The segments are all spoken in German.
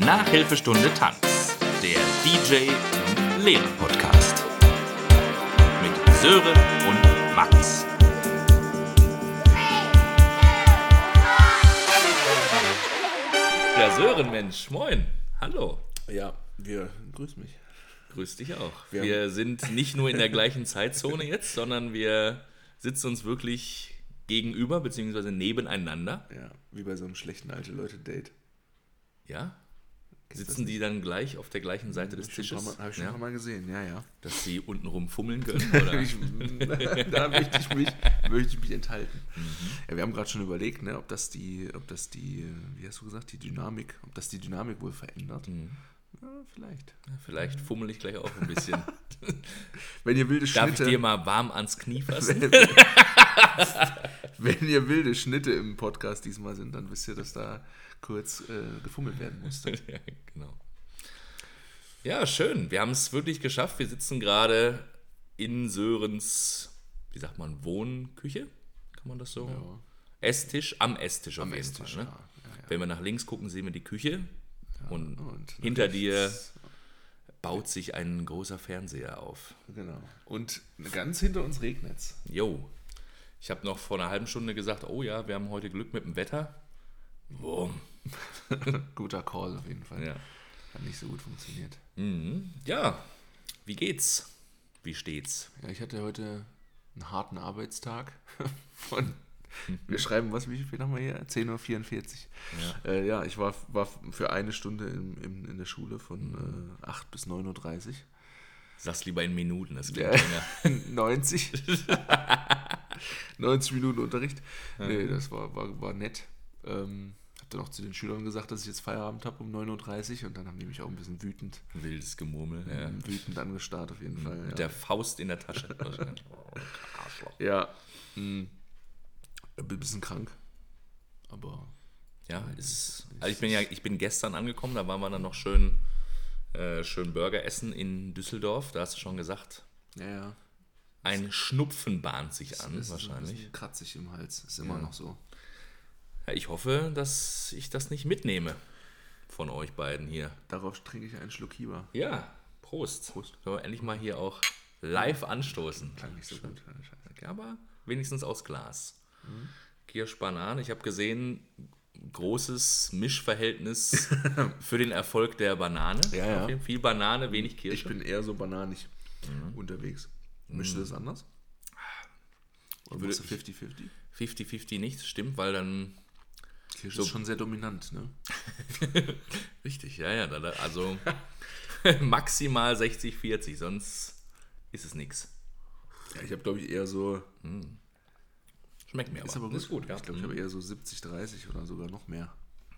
Nachhilfestunde Tanz, der DJ und Lehrer Podcast. Mit Sören und Max. Der Sören, Mensch, moin. Hallo. Ja, wir grüß mich. Grüß dich auch. Wir Wir, sind nicht nur in der gleichen Zeitzone jetzt, sondern wir sitzen uns wirklich gegenüber bzw. nebeneinander. Ja, wie bei so einem schlechten alte Leute-Date. Ja? Sitzen die dann gleich auf der gleichen Seite des Tisches? paar Mal- Hab ich schon ja? Mal gesehen, ja, ja. Dass sie unten rum fummeln können? Oder? Ich, da möchte ich mich, möchte ich mich enthalten. Mhm. Ja, wir haben gerade schon überlegt, ne, ob das die, ob das die, wie hast du gesagt, die Dynamik, ob das die Dynamik wohl verändert. Mhm. Ja, vielleicht. Vielleicht fummel ich gleich auch ein bisschen. Wenn ihr wilde Darf ich Schnitte, dir mal warm ans Knie fassen? wenn, wenn ihr wilde Schnitte im Podcast diesmal sind, dann wisst ihr, dass da kurz äh, gefummelt werden musste. ja, genau. Ja, schön. Wir haben es wirklich geschafft. Wir sitzen gerade in Sörens, wie sagt man, Wohnküche? Kann man das so? Esstisch, am Esstisch auf Am jeden Esstisch, Fall. Ne? ja, ja, ja. Wenn wir nach links gucken, sehen wir die Küche. und, und hinter dir baut sich ein großer Fernseher auf. Genau. Und ganz hinter uns regnet's. Jo. Ich habe noch vor einer halben Stunde gesagt, oh ja, wir haben heute Glück mit dem Wetter. Boom. Guter Call auf jeden Fall. Ja. Hat nicht so gut funktioniert. Mhm. Ja, wie geht's? Wie steht's? Ja, ich hatte heute einen harten Arbeitstag von. Wir schreiben, was, wie viel haben wir hier? 10.44 Uhr. Ja, äh, ja ich war, war für eine Stunde in, in, in der Schule von äh, 8 bis 9.30 Uhr. Sag's lieber in Minuten, das klingt Ja. länger. 90. 90 Minuten Unterricht. Nee, das war, war, war nett. Ähm, dann auch zu den Schülern gesagt, dass ich jetzt Feierabend habe um 9.30 Uhr und dann haben die mich auch ein bisschen wütend, Wildes Gemurmel. Ja. wütend angestarrt auf jeden Fall. Mit Ja. der Faust in der Tasche. Arschloch. Ja. mh. Ich bin ein bisschen krank. Aber Ja, ist, also ich bin ja, ich bin gestern angekommen, da waren wir dann noch schön, äh, schön Burger essen in Düsseldorf. Da hast du schon gesagt, ja, ja. ein Schnupfen bahnt sich an, ein wahrscheinlich. bisschen kratzig im Hals. Ist immer Ja. noch so. Ja, ich hoffe, dass ich das nicht mitnehme von euch beiden hier. Darauf trinke ich einen Schluck Hieber. Ja, Prost. Prost. Sollen wir endlich mal hier auch live anstoßen. Klang nicht so gut. Aber wenigstens aus Glas. Kirsch Banane. Ich habe gesehen, großes Mischverhältnis für den Erfolg der Banane. Ja, ja. Viel Banane, wenig Ich Kirsche. bin eher so bananig Mhm. unterwegs. Mischst du das anders? Oder würde- machst du 50-50? 50-50 nicht, stimmt, weil dann. Kirsche So- ist schon sehr dominant, ne? Richtig, ja, ja. Also maximal 60-40, sonst ist es nichts. Ja, ich habe, glaube ich, eher so. Schmeckt mir aber. Ist aber gut. Ist gut, ja. Ich glaube, ich habe eher so 70-30 oder sogar noch mehr.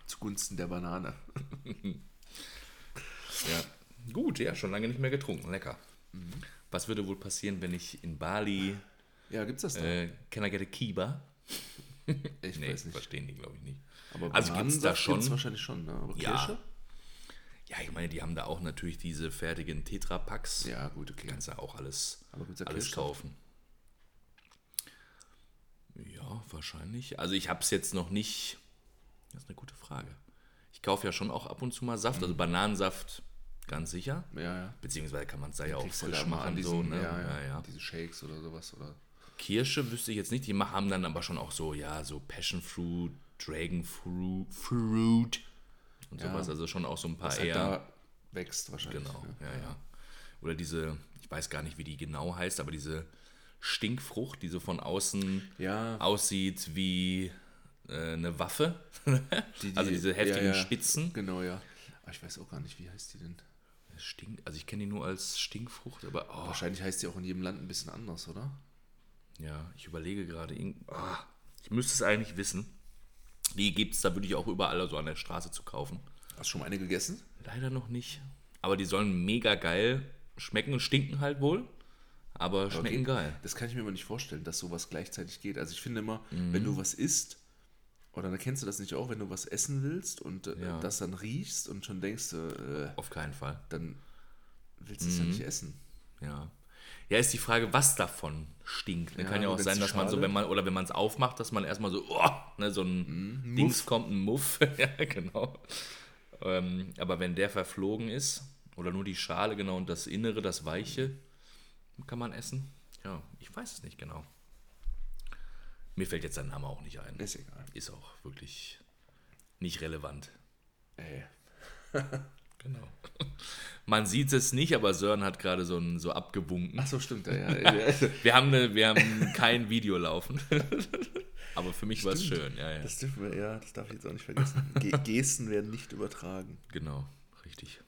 Zugunsten der Banane. ja. Gut, ja, schon lange nicht mehr getrunken. Lecker. Mhm. Was würde wohl passieren, wenn ich in Bali. Ja, gibt's das da? Äh, can I get a Kiba? ich Nee, weiß nicht. verstehen die, glaube ich, nicht. Aber also gibt's da Bananensaft schon. gibt's wahrscheinlich schon, ne? Aber Ja. Kirsche? Ja, ich meine, die haben da auch natürlich diese fertigen Tetra-Packs. Ja, gut, okay. Kannst ja auch alles, da alles kaufen. Ja, wahrscheinlich. Also ich habe es jetzt noch nicht. Das ist eine gute Frage. Ich kaufe ja schon auch ab und zu mal Saft, Mhm. also Bananensaft ganz sicher. Ja, ja. Beziehungsweise kann man es da ja auch du frisch da machen. an so, diesen, ne? ja, ja, ja, ja. diese Shakes oder sowas, oder? Kirsche wüsste ich jetzt nicht. Die haben dann aber schon auch so, ja, so Passion Fruit, Dragon Fruit, Fruit und Ja. sowas. Also schon auch so ein paar Was halt eher. da wächst wahrscheinlich. Genau, ne? ja, ja. Oder diese, ich weiß gar nicht, wie die genau heißt, aber diese Stinkfrucht, die so von außen Ja. aussieht wie äh, eine Waffe. Die- die- also diese heftigen ja, ja. Spitzen. Genau, ja. Aber ich weiß auch gar nicht, wie heißt die denn? Stink, also ich kenne die nur als Stinkfrucht, aber oh, Wahrscheinlich heißt die auch in jedem Land ein bisschen anders, oder? ja, ich überlege gerade, ah, ich müsste es eigentlich wissen. Die gibt es da wirklich auch überall so an der Straße zu kaufen. Hast du schon mal eine gegessen? Leider noch nicht. Aber die sollen mega geil schmecken und stinken halt wohl. Aber schmecken Okay. geil. Das kann ich mir immer nicht vorstellen, dass sowas gleichzeitig geht. Also ich finde immer, Mhm. wenn du was isst, oder dann kennst du das nicht auch, wenn du was essen willst und äh, Ja. das dann riechst und schon denkst, äh, Auf keinen Fall. dann willst du es ja Mhm. nicht essen. Ja. Ja, ist die Frage, was davon stinkt. Ne? Ja, Kann ja auch sein, dass man so, wenn man, oder wenn man es aufmacht, dass man erstmal so, oh, ne, so ein Dings kommt, ein Muff. ja, genau. ähm, aber wenn der verflogen ist, oder nur die Schale genau und das Innere, das Weiche, kann man essen. Ja, ich weiß es nicht genau. Mir fällt jetzt sein Name auch nicht ein. Ist egal. Ist auch wirklich nicht relevant. Ey. Genau. Man sieht es nicht, aber Sören hat gerade so, so abgewunken. Ach so, stimmt. Ja, ja. wir, haben eine, wir haben kein Video laufen. aber für mich war es schön. Ja, ja. Das dürfen wir, ja, das darf ich jetzt auch nicht vergessen. Ge Gesten werden nicht übertragen. Genau, richtig.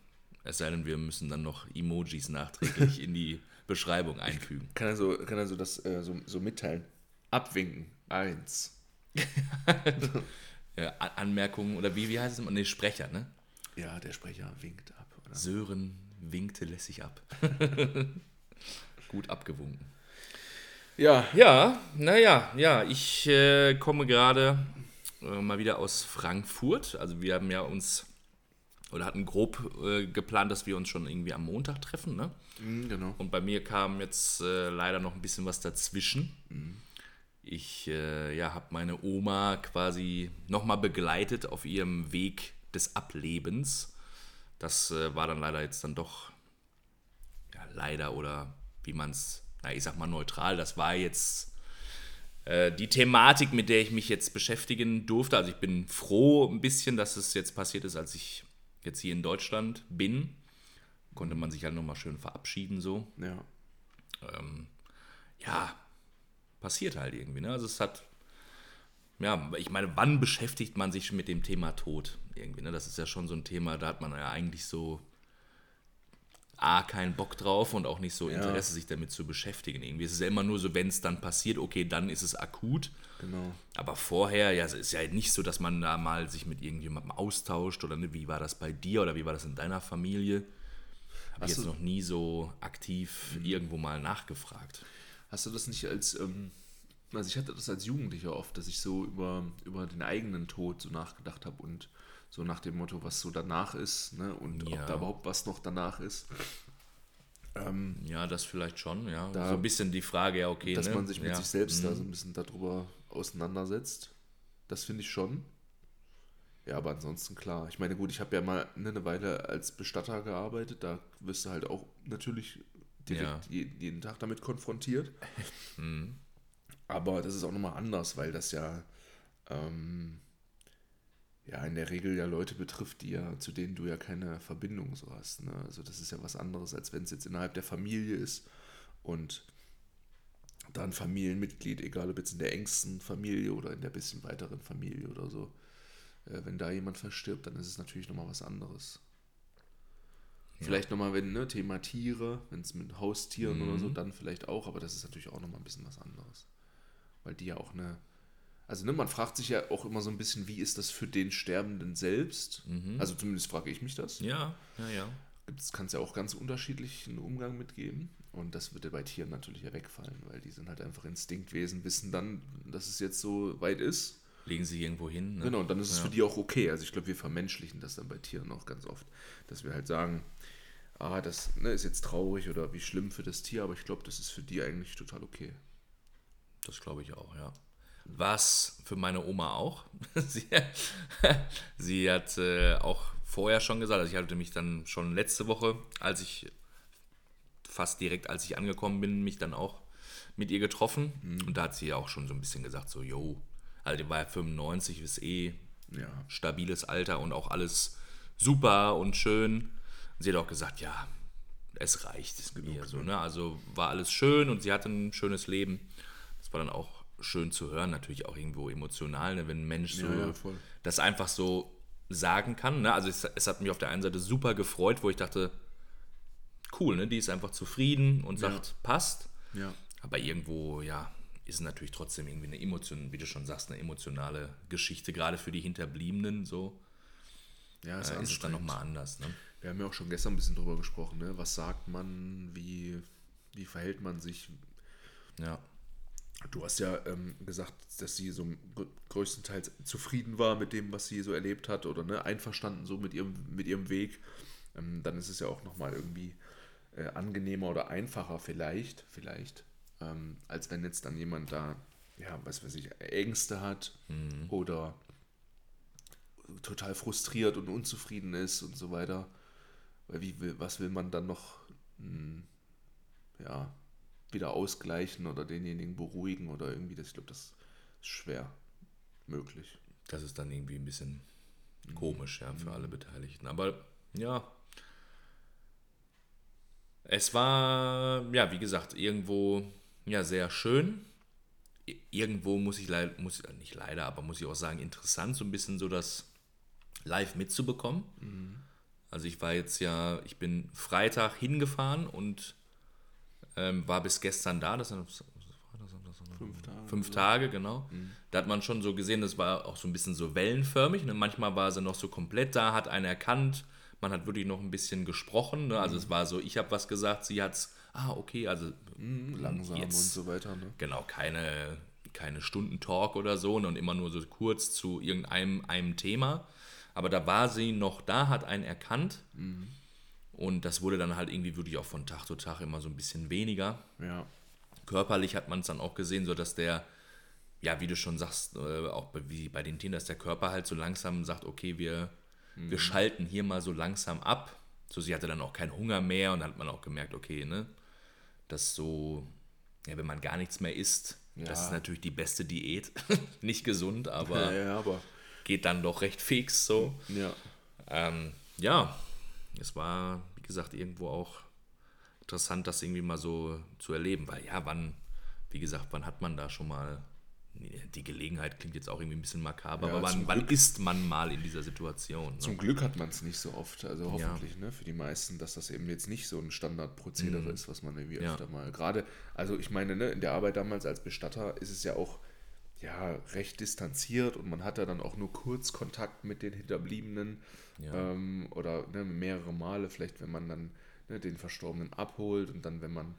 Es sei denn, wir müssen dann noch Emojis nachträglich in die Beschreibung einfügen. Kann er so, kann er so das äh, so, so mitteilen? Abwinken. Eins. ja, Anmerkungen oder wie, wie heißt es immer? Ne, Sprecher, ne? Ja, der Sprecher winkt ab. Oder? Sören winkte lässig ab. Gut abgewunken. Ja. Ja, naja, ja, ich äh, komme gerade äh, mal wieder aus Frankfurt. Also wir haben ja uns oder hatten grob äh, geplant, dass wir uns schon irgendwie am Montag treffen, ne? Mhm, genau. Und bei mir kam jetzt äh, leider noch ein bisschen was dazwischen. Mhm. Ich äh, ja, habe meine Oma quasi nochmal begleitet auf ihrem Weg des Ablebens. Das äh, war dann leider jetzt dann doch, ja, leider oder wie man es, na, ich sag mal neutral, das war jetzt äh, die Thematik, mit der ich mich jetzt beschäftigen durfte. Also ich bin froh ein bisschen, dass es jetzt passiert ist, als ich jetzt hier in Deutschland bin. Konnte man sich halt nochmal schön verabschieden so. Ja. Ähm, ja, passiert halt irgendwie. Ne? Also es hat, ja, ich meine, wann beschäftigt man sich mit dem Thema Tod irgendwie? Ne? Das ist ja schon so ein Thema, da hat man ja eigentlich so A, keinen Bock drauf und auch nicht so Interesse, ja. sich damit zu beschäftigen. Irgendwie es ist ja immer nur so, wenn es dann passiert, okay, dann ist es akut. Genau. Aber vorher, ja, es ist ja nicht so, dass man da mal sich mit irgendjemandem austauscht oder ne, wie war das bei dir oder wie war das in deiner Familie? Habe ich jetzt noch nie so aktiv mhm. irgendwo mal nachgefragt. Hast du das nicht als, ähm, also ich hatte das als Jugendlicher oft, dass ich so über, über den eigenen Tod so nachgedacht habe und so nach dem Motto, was so danach ist ne? und ja. ob da überhaupt was noch danach ist. Ähm, ja, das vielleicht schon, ja. Da, so ein bisschen die Frage, ja, okay. Dass ne? man sich mit ja. sich selbst mhm. da so ein bisschen darüber auseinandersetzt. Das finde ich schon. Ja, aber ansonsten klar. Ich meine, gut, ich habe ja mal eine Weile als Bestatter gearbeitet. Da wirst du halt auch natürlich direkt ja. jeden Tag damit konfrontiert. mhm. Aber das ist auch nochmal anders, weil das ja ähm, ja in der Regel ja Leute betrifft, die ja, zu denen du ja keine Verbindung so hast. Ne? Also das ist ja was anderes, als wenn es jetzt innerhalb der Familie ist und dann Familienmitglied, egal ob jetzt in der engsten Familie oder in der bisschen weiteren Familie oder so, äh, wenn da jemand verstirbt, dann ist es natürlich nochmal was anderes. Ja. Vielleicht nochmal, wenn, ne, Thema Tiere, wenn es mit Haustieren mhm. oder so, mhm. dann vielleicht auch, aber das ist natürlich auch nochmal ein bisschen was anderes. Weil die ja auch eine, also ne, man fragt sich ja auch immer so ein bisschen, wie ist das für den Sterbenden selbst? Mhm. Also zumindest frage ich mich das. Ja, ja, ja. Es kann es ja auch ganz unterschiedlichen Umgang mitgeben. Und das wird ja bei Tieren natürlich ja wegfallen, weil die sind halt einfach Instinktwesen, wissen dann, dass es jetzt so weit ist. Legen sie irgendwo hin. Ne? Genau, und dann ist es ja. für die auch okay. Also ich glaube, wir vermenschlichen das dann bei Tieren auch ganz oft, dass wir halt sagen, ah, das ne, ist jetzt traurig oder wie schlimm für das Tier, aber ich glaube, das ist für die eigentlich total okay. Das glaube ich auch, ja. Was für meine Oma auch. sie, sie hat äh, auch vorher schon gesagt, also ich hatte mich dann schon letzte Woche, als ich fast direkt, als ich angekommen bin, mich dann auch mit ihr getroffen. Mhm. Und da hat sie auch schon so ein bisschen gesagt, so, yo, also die war ja 95, ist eh ja. stabiles Alter und auch alles super und schön. Und sie hat auch gesagt, ja, es reicht es mir. So, ne? Also war alles schön und sie hatte ein schönes Leben. Das war dann auch schön zu hören, natürlich auch irgendwo emotional, ne? wenn ein Mensch so ja, ja, das einfach so sagen kann. Ne? Also es, es, hat mich auf der einen Seite super gefreut, wo ich dachte, cool, ne? die ist einfach zufrieden und sagt, ja. passt. Ja. Aber irgendwo, ja, ist natürlich trotzdem irgendwie eine Emotion, wie du schon sagst, eine emotionale Geschichte, gerade für die Hinterbliebenen so. Ja, ist, äh, ist es dann nochmal anders. Ne? Wir haben ja auch schon gestern ein bisschen drüber gesprochen, ne? Was sagt man, wie, wie verhält man sich? Ja. Du hast ja ähm, gesagt, dass sie so größtenteils zufrieden war mit dem, was sie so erlebt hat oder ne, einverstanden so mit ihrem, mit ihrem Weg. Ähm, dann ist es ja auch nochmal irgendwie äh, angenehmer oder einfacher vielleicht, vielleicht, ähm, als wenn jetzt dann jemand da, ja, was weiß ich, Ängste hat mhm. oder total frustriert und unzufrieden ist und so weiter. Weil wie was will man dann noch mh, hm, ja, wieder ausgleichen oder denjenigen beruhigen oder irgendwie, das, ich glaube, das ist schwer möglich. Das ist dann irgendwie ein bisschen mhm. komisch, ja, für mhm. alle Beteiligten. Aber ja, es war, ja, wie gesagt, irgendwo ja sehr schön. Irgendwo muss ich leider, muss ich, nicht leider, aber muss ich auch sagen, interessant, so ein bisschen so das live mitzubekommen. Mhm. Also ich war jetzt ja, ich bin Freitag hingefahren und ähm, war bis gestern da. Das sind fünf Tage. Fünf Tage, genau. Mhm. Da hat man schon so gesehen, das war auch so ein bisschen so wellenförmig. Ne? Manchmal war sie noch so komplett da, hat einer erkannt. Man hat wirklich noch ein bisschen gesprochen. Ne? Also mhm. es war so, ich habe was gesagt, sie hat es, ah, okay, also mhm, langsam jetzt, und so weiter. Ne? Genau, keine, keine Stundentalk oder so ne? und immer nur so kurz zu irgendeinem einem Thema. Aber da war sie noch da, hat einen erkannt. Mhm. Und das wurde dann halt irgendwie wirklich auch von Tag zu Tag immer so ein bisschen weniger. Ja. Körperlich hat man es dann auch gesehen, so dass der, ja, wie du schon sagst, äh, auch wie bei den Tieren, dass der Körper halt so langsam sagt, okay, wir, mhm. wir schalten hier mal so langsam ab. So, sie hatte dann auch keinen Hunger mehr und dann hat man auch gemerkt, okay, ne, dass so, ja, wenn man gar nichts mehr isst, ja. das ist natürlich die beste Diät. Nicht gesund, aber, ja, aber, geht dann doch recht fix so. Ja. Ähm, ja, es war, wie gesagt, irgendwo auch interessant, das irgendwie mal so zu erleben, weil ja, wann, wie gesagt, wann hat man da schon mal die Gelegenheit klingt jetzt auch irgendwie ein bisschen makaber, ja, aber wann, wann, ist man mal in dieser Situation? Ne? Zum Glück hat man es nicht so oft, also hoffentlich ja. ne, für die meisten, dass das eben jetzt nicht so ein Standardprozedere mhm. ist, was man irgendwie ja. öfter mal, gerade, also ich meine, ne, in der Arbeit damals als Bestatter ist es ja auch ja, recht distanziert und man hat ja dann auch nur kurz Kontakt mit den Hinterbliebenen ja. Ähm, oder ne, mehrere Male, vielleicht wenn man dann ne, den Verstorbenen abholt und dann, wenn man,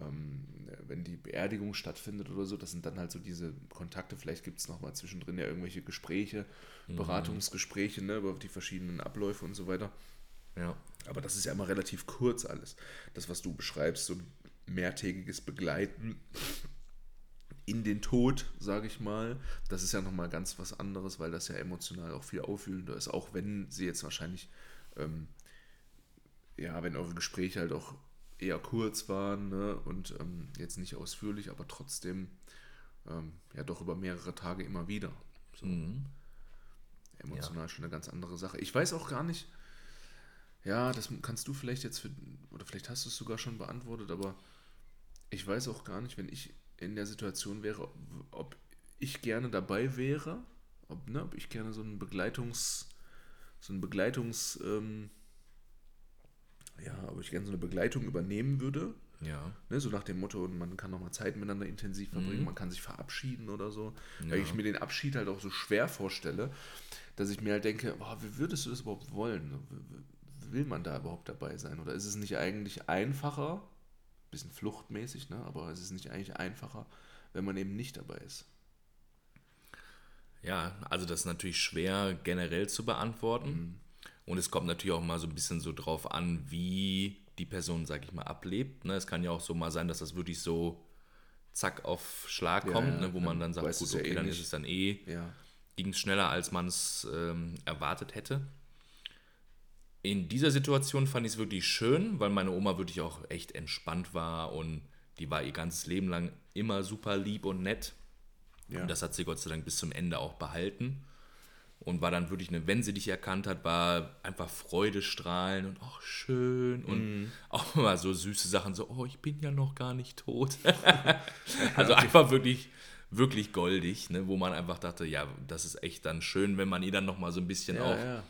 ähm, wenn die Beerdigung stattfindet oder so, das sind dann halt so diese Kontakte, vielleicht gibt es nochmal zwischendrin ja irgendwelche Gespräche, mhm. Beratungsgespräche ne, über die verschiedenen Abläufe und so weiter. Ja. Aber das ist ja immer relativ kurz alles. Das, was du beschreibst, so mehrtägiges Begleiten in den Tod, sage ich mal. Das ist ja nochmal ganz was anderes, weil das ja emotional auch viel aufwühlender ist, auch wenn sie jetzt wahrscheinlich, ähm, ja, wenn eure Gespräche halt auch eher kurz waren ne, und ähm, jetzt nicht ausführlich, aber trotzdem ähm, ja doch über mehrere Tage immer wieder. So. Mhm. Emotional ja. schon eine ganz andere Sache. Ich weiß auch gar nicht, ja, das kannst du vielleicht jetzt für, oder vielleicht hast du es sogar schon beantwortet, aber ich weiß auch gar nicht, wenn ich in der Situation wäre, ob ich gerne dabei wäre, ob, ne, ob ich gerne so ein Begleitungs, so ein Begleitungs, ähm, ja, ob ich gerne so eine Begleitung übernehmen würde. Ja. Ne, so nach dem Motto, man kann nochmal Zeit miteinander intensiv verbringen, mhm. man kann sich verabschieden oder so. Ja. Weil ich mir den Abschied halt auch so schwer vorstelle, dass ich mir halt denke, oh, wie würdest du das überhaupt wollen? Will man da überhaupt dabei sein? Oder ist es nicht eigentlich einfacher, bisschen fluchtmäßig, ne? aber es ist nicht eigentlich einfacher, wenn man eben nicht dabei ist. Ja, also das ist natürlich schwer generell zu beantworten. Mhm. Und es kommt natürlich auch mal so ein bisschen so drauf an, wie die Person, sag ich mal, ablebt. Ne? Es kann ja auch so mal sein, dass das wirklich so zack auf Schlag ja, kommt, ja, ne? wo man dann sagt, gut, okay, ja eh dann nicht. ist es dann eh, ging es schneller, als man es ähm, erwartet hätte in dieser Situation fand ich es wirklich schön, weil meine Oma wirklich auch echt entspannt war und die war ihr ganzes Leben lang immer super lieb und nett. Ja. Und das hat sie Gott sei Dank bis zum Ende auch behalten. Und war dann wirklich, eine, wenn sie dich erkannt hat, war einfach Freudestrahlen und auch schön und mm. auch immer so süße Sachen, so, oh, ich bin ja noch gar nicht tot. also einfach wirklich, wirklich goldig, ne, wo man einfach dachte, ja, das ist echt dann schön, wenn man ihr dann nochmal so ein bisschen ja, auch ja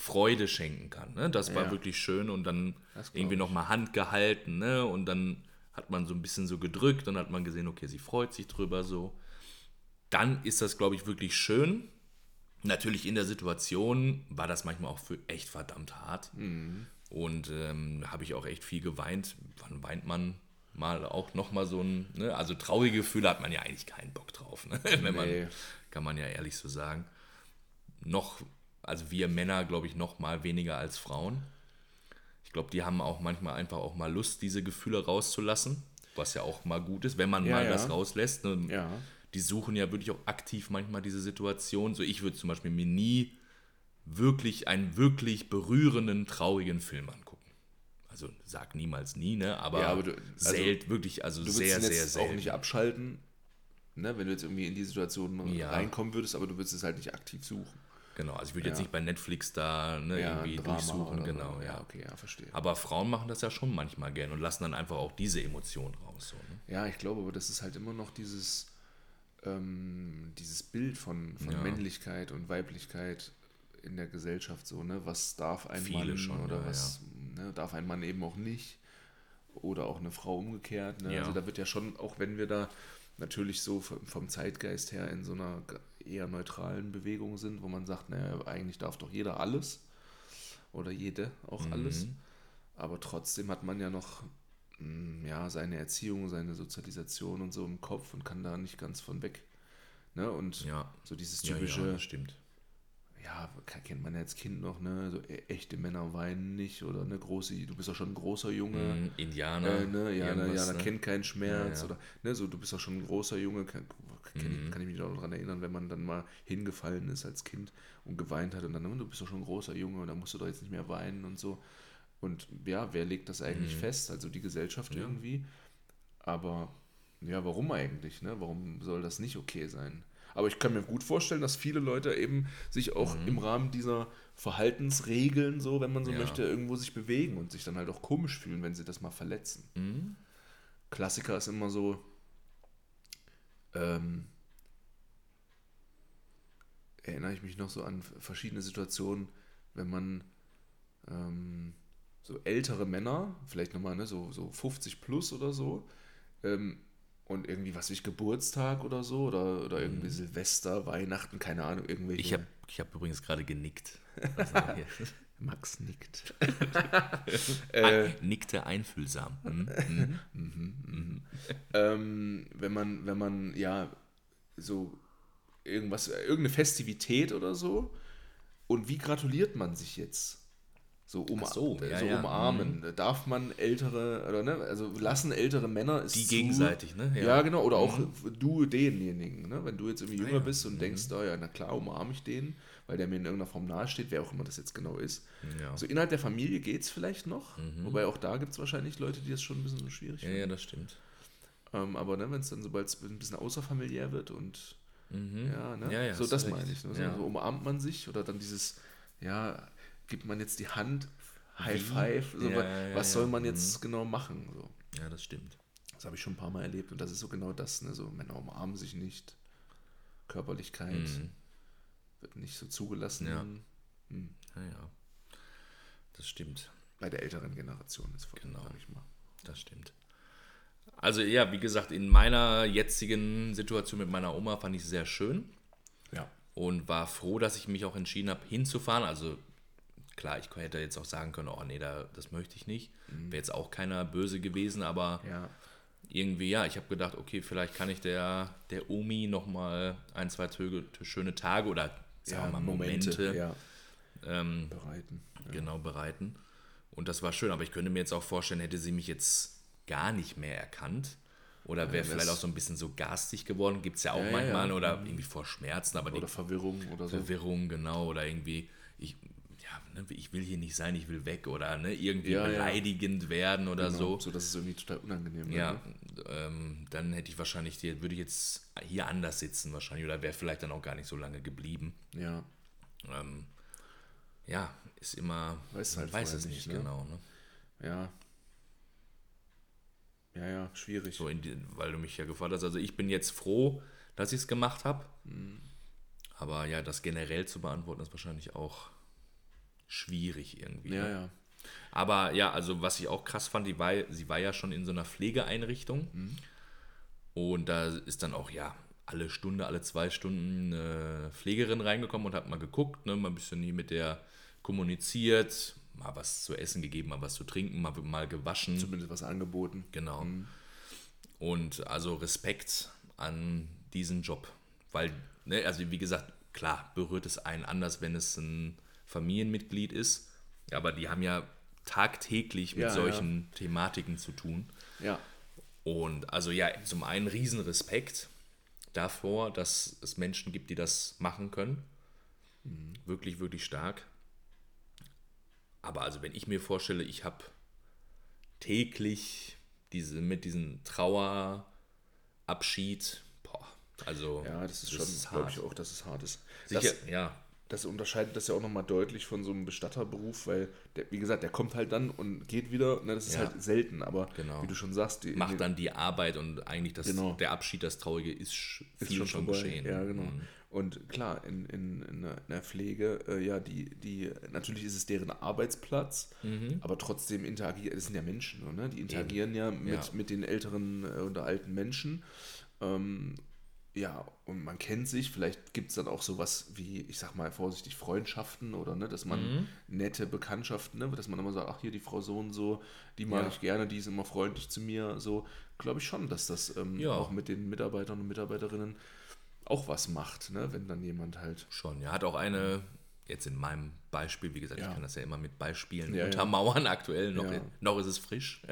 Freude schenken kann. Ne? Das war ja. wirklich schön und dann irgendwie nochmal Hand gehalten ne? und dann hat man so ein bisschen so gedrückt und hat man gesehen, okay, sie freut sich drüber so. Dann ist das, glaube ich, wirklich schön. Natürlich in der Situation war das manchmal auch für echt verdammt hart. Mhm. Und ähm, habe ich auch echt viel geweint. Wann weint man mal auch nochmal so ein, ne? also traurige Gefühle hat man ja eigentlich keinen Bock drauf, ne? wenn man, kann man ja ehrlich so sagen. Noch also wir Männer, glaube ich, noch mal weniger als Frauen. Ich glaube, die haben auch manchmal einfach auch mal Lust, diese Gefühle rauszulassen, was ja auch mal gut ist, wenn man ja, mal ja. das rauslässt. Ne? Ja. Die suchen ja wirklich auch aktiv manchmal diese Situation. So, ich würde zum Beispiel mir nie wirklich einen wirklich berührenden, traurigen Film angucken. Also sag niemals nie, ne? Aber, Ja, aber du- also, selten, wirklich, also Du sehr, sehr, sehr auch nicht abschalten, ne, wenn du jetzt irgendwie in die Situation Ja. reinkommen würdest, aber du würdest es halt nicht aktiv suchen. Genau, also ich würde jetzt Ja. nicht bei Netflix da ne, Ja, irgendwie Drama durchsuchen, genau, so. ja. okay, ja, verstehe. Aber Frauen machen das ja schon manchmal gern und lassen dann einfach auch diese Emotionen raus. So, ne? Ja, ich glaube, aber das ist halt immer noch dieses, ähm, dieses Bild von, von Ja. Männlichkeit und Weiblichkeit in der Gesellschaft so, ne? Was darf ein Viele Mann schon, oder was Ne, darf ein Mann eben auch nicht? Oder auch eine Frau umgekehrt. Ne? Also da wird ja schon, auch wenn wir da natürlich so vom Zeitgeist her in so einer eher neutralen Bewegung sind, wo man sagt, naja, eigentlich darf doch jeder alles. Oder jede auch Mhm. alles. Aber trotzdem hat man ja noch mm, ja, seine Erziehung, seine Sozialisation und so im Kopf und kann da nicht ganz von weg. Ne? Und Ja. so dieses typische, ja, ja, das stimmt. kennt man ja als Kind noch, ne? So e- echte Männer weinen nicht oder eine große, du bist doch schon ein großer Junge. Mhm, Indianer. Äh, ne, ja, ne, ja, ne? kennt keinen Schmerz Ja, ja. oder ne, so du bist doch schon ein großer Junge, kann, kann, ich, kann ich mich noch daran erinnern, wenn man dann mal hingefallen ist als Kind und geweint hat und dann, "Oh, du bist doch schon ein großer Junge und dann musst du doch jetzt nicht mehr weinen und so. Und ja, wer legt das eigentlich Mhm. fest? Also die Gesellschaft Ja. irgendwie. Aber ja, warum eigentlich? Ne? Warum soll das nicht okay sein? Aber ich kann mir gut vorstellen, dass viele Leute eben sich auch im Rahmen dieser Verhaltensregeln, so, wenn man so Mhm. Ja. möchte, irgendwo sich bewegen und sich dann halt auch komisch fühlen, wenn sie das mal verletzen. Mhm. Klassiker ist immer so, ähm, erinnere ich mich noch so an verschiedene Situationen, wenn man ähm, so ältere Männer, vielleicht nochmal ne, so, so 50 plus oder so, ähm, und irgendwie, was ich, Geburtstag oder so, oder, oder irgendwie Silvester, Weihnachten, keine Ahnung, irgendwelche. Mhm. Ich habe ich hab übrigens gerade genickt. Also. Max nickt. Ah, nickte einfühlsam. Mhm. Mhm. ähm, wenn man, wenn man ja so irgendwas, irgendeine Festivität oder so und wie gratuliert man sich jetzt? So, um, so, ja, so ja, umarmen. Darf man ältere, oder ne, also lassen ältere Männer es Die zu- gegenseitig, ne? Ja. genau, oder auch du denjenigen, ne? Wenn du jetzt irgendwie Ah, jünger ja. bist und denkst, oh ja, na klar, umarme ich den, weil der mir in irgendeiner Form nahesteht, wer auch immer das jetzt genau ist. Ja. So innerhalb der Familie geht es vielleicht noch, wobei auch da gibt es wahrscheinlich Leute, die das schon ein bisschen schwierig ja, finden. ja, das stimmt. Ähm, aber ne, wenn es dann, sobald es ein bisschen außerfamiliär wird und ja, ne? Mhm. Ja, ja, so das meine ich. Ne? So, Ja. so umarmt man sich oder dann dieses, ja, gibt man jetzt die Hand, High Wie? Five, so, Ja, wa- ja, was soll man jetzt genau machen? So. Ja, das stimmt. Das habe ich schon ein paar Mal erlebt und das ist so genau das, ne? so Männer umarmen sich nicht, Körperlichkeit wird nicht so zugelassen. Mhm. Ja. Hm. Ja, ja. Das stimmt. Bei der älteren Generation ist voll, Genau. sag ich mal. Das stimmt. Also ja, wie gesagt, in meiner jetzigen Situation mit meiner Oma fand ich es sehr schön Ja. und war froh, dass ich mich auch entschieden habe, hinzufahren. Also klar, ich hätte jetzt auch sagen können, oh nee, da, das möchte ich nicht. Wäre jetzt auch keiner böse gewesen, aber Ja. irgendwie, ja, ich habe gedacht, okay, vielleicht kann ich der, der Omi nochmal ein, zwei Töge, schöne Tage oder sagen wir mal Momente, ja, ähm, bereiten. Ja. genau bereiten. Und das war schön, aber ich könnte mir jetzt auch vorstellen, hätte sie mich jetzt gar nicht mehr erkannt oder wäre das- vielleicht auch so ein bisschen so garstig geworden, gibt es ja auch Ja, ja, manchmal ja. oder irgendwie vor Schmerzen, aber Oder Verwirrung oder so. Verwirrung, genau, oder irgendwie, ich, ja, ne, ich will hier nicht sein, ich will weg oder ne, irgendwie Ja, ja. beleidigend werden oder Genau, so. so dass es irgendwie total unangenehm wird, Ja, ne? ähm, dann hätte ich wahrscheinlich, würde ich jetzt hier anders sitzen wahrscheinlich oder wäre vielleicht dann auch gar nicht so lange geblieben. Ja. Ähm, ja, ist immer, Weiß halt weiß es nicht, ne? genau. Ne? Ja. Ja, ja, schwierig. So die, weil du mich ja gefragt hast. Also ich bin jetzt froh, dass ich es gemacht habe. Aber ja, das generell zu beantworten ist wahrscheinlich auch schwierig irgendwie. Ja, ne? ja. Aber ja, also was ich auch krass fand, die war, sie war ja schon in so einer Pflegeeinrichtung. Und da ist dann auch, ja, alle Stunde, alle zwei Stunden eine Pflegerin reingekommen und hat mal geguckt, ne, mal ein bisschen hier mit der kommuniziert, mal was zu essen gegeben, mal was zu trinken, mal, mal gewaschen. Zumindest was angeboten. Genau. Und also Respekt an diesen Job. Weil, ne, also wie gesagt, klar, berührt es einen anders, wenn es ein Familienmitglied ist. Aber die haben ja tagtäglich mit Ja, solchen Thematiken zu tun. Ja. Und also ja, zum einen riesen Respekt davor, dass es Menschen gibt, die das machen können. Mhm. Wirklich, wirklich stark. Aber also wenn ich mir vorstelle, ich habe täglich diese, mit diesem Trauerabschied, boah, also. Ja, das ist das schon, glaube ich auch, dass es hart ist. Sicher, das, ja. Das unterscheidet das ja auch nochmal deutlich von so einem Bestatterberuf, weil, der, wie gesagt, der kommt halt dann und geht wieder. Ne, das ist ja. halt selten, aber genau. wie du schon sagst, die, macht dann die Arbeit und eigentlich das, genau. der Abschied, das Traurige, ist, viel ist schon, schon geschehen. Ja, genau. Mhm. Und klar, in, in, in der Pflege, äh, ja, die, die, natürlich ist es deren Arbeitsplatz, mhm. aber trotzdem interagieren, das sind ja Menschen, ne? die interagieren Eben. ja mit, ja. mit den älteren äh, oder alten Menschen. Ähm, ja, und man kennt sich, vielleicht gibt es dann auch sowas wie, ich sag mal vorsichtig, Freundschaften oder ne, dass man mhm. nette Bekanntschaften, ne, dass man immer sagt, ach hier die Frau so und so, die mag ja. ich gerne, die ist immer freundlich zu mir, so glaube ich schon, dass das ähm, ja. auch mit den Mitarbeitern und Mitarbeiterinnen auch was macht, ne? wenn dann jemand halt. Schon, ja, hat auch eine, jetzt in meinem Beispiel, wie gesagt, ja. ich kann das ja immer mit Beispielen untermauern, aktuell, noch, noch ist es frisch.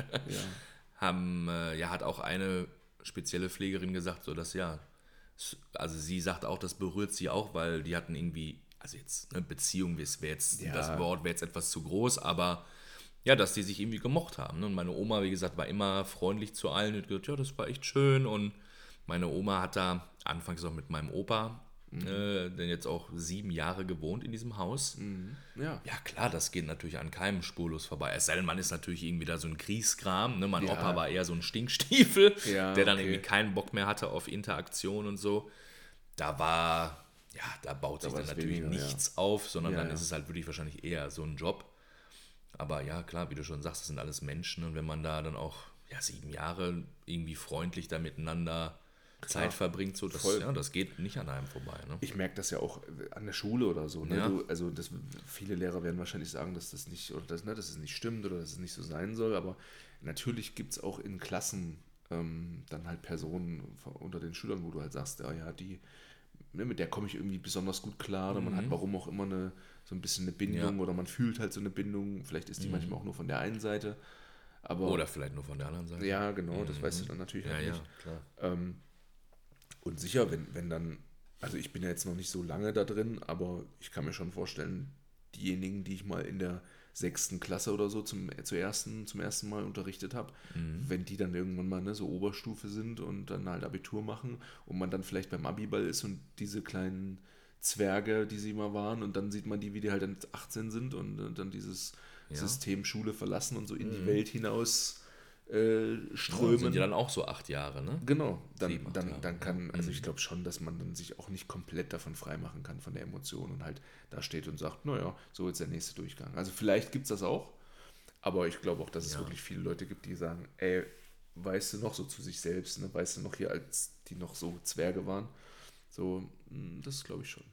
Haben, äh, ja, hat auch eine spezielle Pflegerin gesagt, so dass ja, also sie sagt auch, das berührt sie auch, weil die hatten irgendwie, also jetzt, ne, Beziehung, wäre jetzt, das Wort wäre jetzt etwas zu groß, aber ja, dass die sich irgendwie gemocht haben. Ne? Und meine Oma, wie gesagt, war immer freundlich zu allen und gesagt, ja, das war echt schön und meine Oma hat da anfangs auch mit meinem Opa, mhm. äh, denn jetzt auch sieben Jahre gewohnt in diesem Haus. Mhm. Ja. ja, klar, das geht natürlich an keinem spurlos vorbei. Es sei denn, man ist natürlich irgendwie da so ein Kriegskram. Ne? Mein ja. Opa war eher so ein Stinkstiefel, ja, der dann okay. irgendwie keinen Bock mehr hatte auf Interaktion und so. Da war, ja, da baut da sich dann natürlich weniger, nichts auf, sondern dann ist es halt wirklich wahrscheinlich eher so ein Job. Aber ja, klar, wie du schon sagst, das sind alles Menschen und wenn man da dann auch ja, sieben Jahre irgendwie freundlich da miteinander Zeit verbringt, so das, ja, das geht nicht an einem vorbei. Ne? Ich merke das ja auch an der Schule oder so. Ne? Ja. Du, also das, viele Lehrer werden wahrscheinlich sagen, dass das nicht oder dass, ne, dass es nicht stimmt oder dass es nicht so sein soll, aber natürlich gibt es auch in Klassen ähm, dann halt Personen unter den Schülern, wo du halt sagst, ja, ja, die, ne, mit der komme ich irgendwie besonders gut klar oder mhm. man hat mhm. warum auch immer eine, so ein bisschen eine Bindung ja. oder man fühlt halt so eine Bindung, vielleicht ist die mhm. manchmal auch nur von der einen Seite. Aber, oder vielleicht nur von der anderen Seite. Ja, genau, das weißt du mhm. dann natürlich ja, halt nicht. Ja, klar. Ähm, und sicher, wenn, wenn dann, also ich bin ja jetzt noch nicht so lange da drin, aber ich kann mir schon vorstellen, diejenigen, die ich mal in der sechsten Klasse oder so zum, zum, ersten, zum ersten Mal unterrichtet habe, mhm. wenn die dann irgendwann mal ne, so Oberstufe sind und dann halt Abitur machen und man dann vielleicht beim Abiball ist und diese kleinen Zwerge, die sie mal waren, und dann sieht man die, wie die halt dann 18 sind und, und dann dieses ja. System Schule verlassen und so in mhm. die Welt hinaus äh, strömen. Ja, sind ja dann auch so acht Jahre, ne? Genau, dann, Sieben, dann, dann kann, also ich glaube schon, dass man dann sich auch nicht komplett davon freimachen kann, von der Emotion und halt da steht und sagt, naja, so ist der nächste Durchgang. Also vielleicht gibt es das auch, aber ich glaube auch, dass es ja. wirklich viele Leute gibt, die sagen, ey, weißt du noch so zu sich selbst, ne? weißt du noch hier, als die noch so Zwerge waren, so, hm, das glaube ich schon.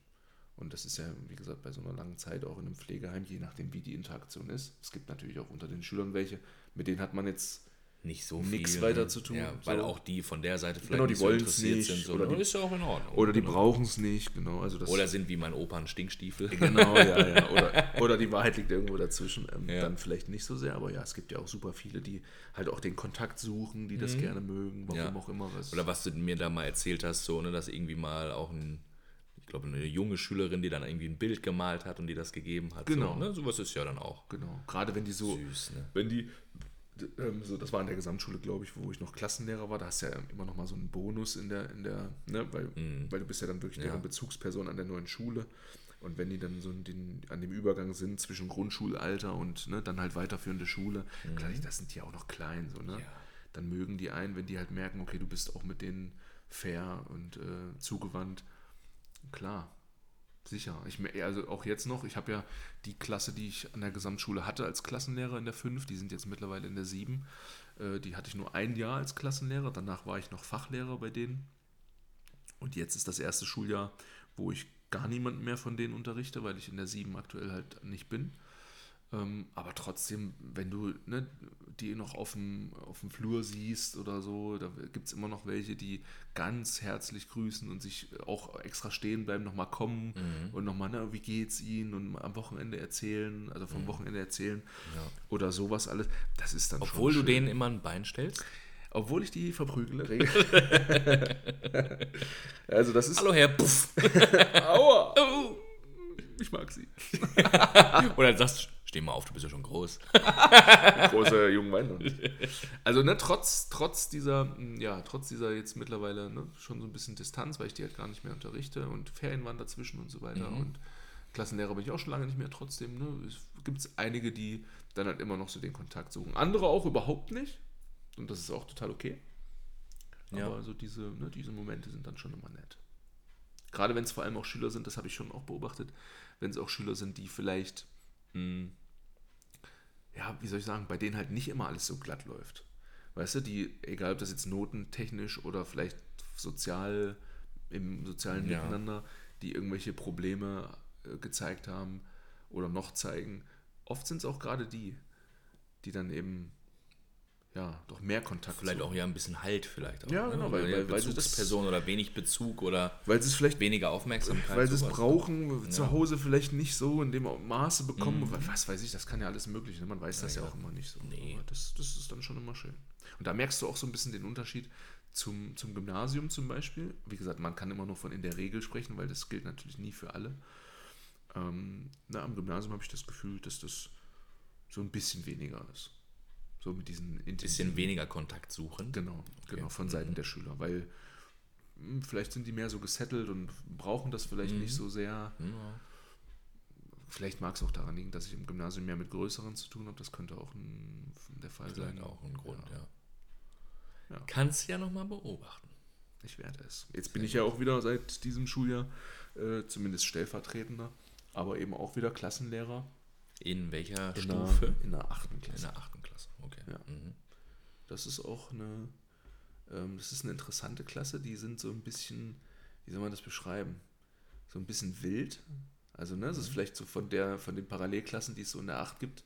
Und das ist ja, wie gesagt, bei so einer langen Zeit auch in einem Pflegeheim, je nachdem, wie die Interaktion ist. Es gibt natürlich auch unter den Schülern welche, mit denen hat man jetzt nicht so nichts weiter ne? zu tun. Ja, weil auch die von der Seite vielleicht genau, die nicht so interessiert nicht, sind. So, oder die, ist ja auch in Ordnung. Oder die genau. brauchen es nicht, genau. Also das oder sind wie mein Opa ein Stinkstiefel. Genau, ja, ja. Oder, oder die Wahrheit liegt irgendwo dazwischen. Ähm, ja. Dann vielleicht nicht so sehr, aber ja, es gibt ja auch super viele, die halt auch den Kontakt suchen, die das mhm. gerne mögen, warum ja. auch immer. Was. Oder was du mir da mal erzählt hast, so, ne, dass irgendwie mal auch ein ich glaube, eine junge Schülerin, die dann irgendwie ein Bild gemalt hat und die das gegeben hat. Genau. So, ne? Sowas ist ja dann auch. Genau. Gerade wenn die so, Süß, ne? wenn die so, das war in der Gesamtschule, glaube ich, wo ich noch Klassenlehrer war. Da hast du ja immer noch mal so einen Bonus in der, in der, ne, weil, mm. weil du bist ja dann wirklich ja. deren Bezugsperson an der neuen Schule. Und wenn die dann so den, an dem Übergang sind zwischen Grundschulalter und ne, dann halt weiterführende Schule, mhm. klar, das sind die auch noch klein, so, ne? Ja. Dann mögen die ein, wenn die halt merken, okay, du bist auch mit denen fair und äh, zugewandt. Klar, Sicher. Ich, also auch jetzt noch, ich habe ja die Klasse, die ich an der Gesamtschule hatte als Klassenlehrer in der 5, die sind jetzt mittlerweile in der 7. Äh, die hatte ich nur ein Jahr als Klassenlehrer, danach war ich noch Fachlehrer bei denen. Und jetzt ist das erste Schuljahr, wo ich gar niemanden mehr von denen unterrichte, weil ich in der 7 aktuell halt nicht bin. Ähm, aber trotzdem, wenn du ne, die noch auf dem, auf dem Flur siehst oder so, da gibt es immer noch welche, die ganz herzlich grüßen und sich auch extra stehen bleiben, nochmal kommen mhm. und nochmal, ne, wie geht's ihnen und am Wochenende erzählen, also vom mhm. Wochenende erzählen ja. oder sowas alles. Das ist dann Obwohl du denen immer ein Bein stellst? Obwohl ich die verprügele. also das ist. Hallo Herr Puff. Aua. Oh. Ich mag sie. Dann sagst du, steh mal auf, du bist ja schon groß. Großer junger Mann. Also, ne, trotz, trotz dieser, ja, trotz dieser jetzt mittlerweile ne, schon so ein bisschen Distanz, weil ich die halt gar nicht mehr unterrichte und Ferien waren dazwischen und so weiter Mhm. und Klassenlehrer bin ich auch schon lange nicht mehr, trotzdem, ne, es gibt einige, die dann halt immer noch so den Kontakt suchen. Andere auch überhaupt nicht. Und das ist auch total okay. Ja. Aber so diese, ne, diese Momente sind dann schon immer nett. Gerade wenn es vor allem auch Schüler sind, das habe ich schon auch beobachtet, wenn es auch Schüler sind, die vielleicht, mh, ja, wie soll ich sagen, bei denen halt nicht immer alles so glatt läuft. Weißt du, die, egal ob das jetzt notentechnisch oder vielleicht sozial, im sozialen Ja. Miteinander, die irgendwelche Probleme äh, gezeigt haben oder noch zeigen, oft sind es auch gerade die, die dann eben, ja, doch mehr Kontakt Vielleicht suchen. auch ja ein bisschen Halt vielleicht auch. Ja, genau, weil- weil- weil das- Bezugsperson oder wenig Bezug oder Weil sie es vielleicht weniger Aufmerksamkeit. weil sie es sowas. brauchen, zu Ja. Hause vielleicht nicht so in dem Maße bekommen. Mhm. weil Was weiß ich, das kann ja alles möglich. Ne? Man weiß das ja, ja. auch immer nicht so. Nee. Aber das, das ist dann schon immer schön. Und da merkst du auch so ein bisschen den Unterschied zum, zum Gymnasium zum Beispiel. Wie gesagt, man kann immer nur von in der Regel sprechen, weil das gilt natürlich nie für alle. Ähm, na, am Gymnasium habe ich das Gefühl, dass das so ein bisschen weniger ist. So mit diesen Bisschen intensiven weniger Kontakt suchen. Genau, genau, von Seiten Mhm. der Schüler, weil mh, vielleicht sind die mehr so gesettelt und brauchen das vielleicht Mhm. nicht so sehr. Ja. Vielleicht mag es auch daran liegen, dass ich im Gymnasium mehr mit Größeren zu tun habe. Das könnte auch ein, der Fall Vielleicht sein. auch ein Grund, ja. Ja. Kannst du ja nochmal beobachten. Ich werde es. Jetzt bin ich ja auch wieder seit diesem Schuljahr äh, zumindest stellvertretender, aber eben auch wieder Klassenlehrer In welcher in Stufe? Der, in der achten In Klasse. der achten Klasse, okay. Ja. Mhm. Das ist auch eine, ähm, das ist eine interessante Klasse. Die sind so ein bisschen, wie soll man das beschreiben? So ein bisschen wild. Also, ne, das ist vielleicht so von der, von den Parallelklassen, die es so in der 8 gibt,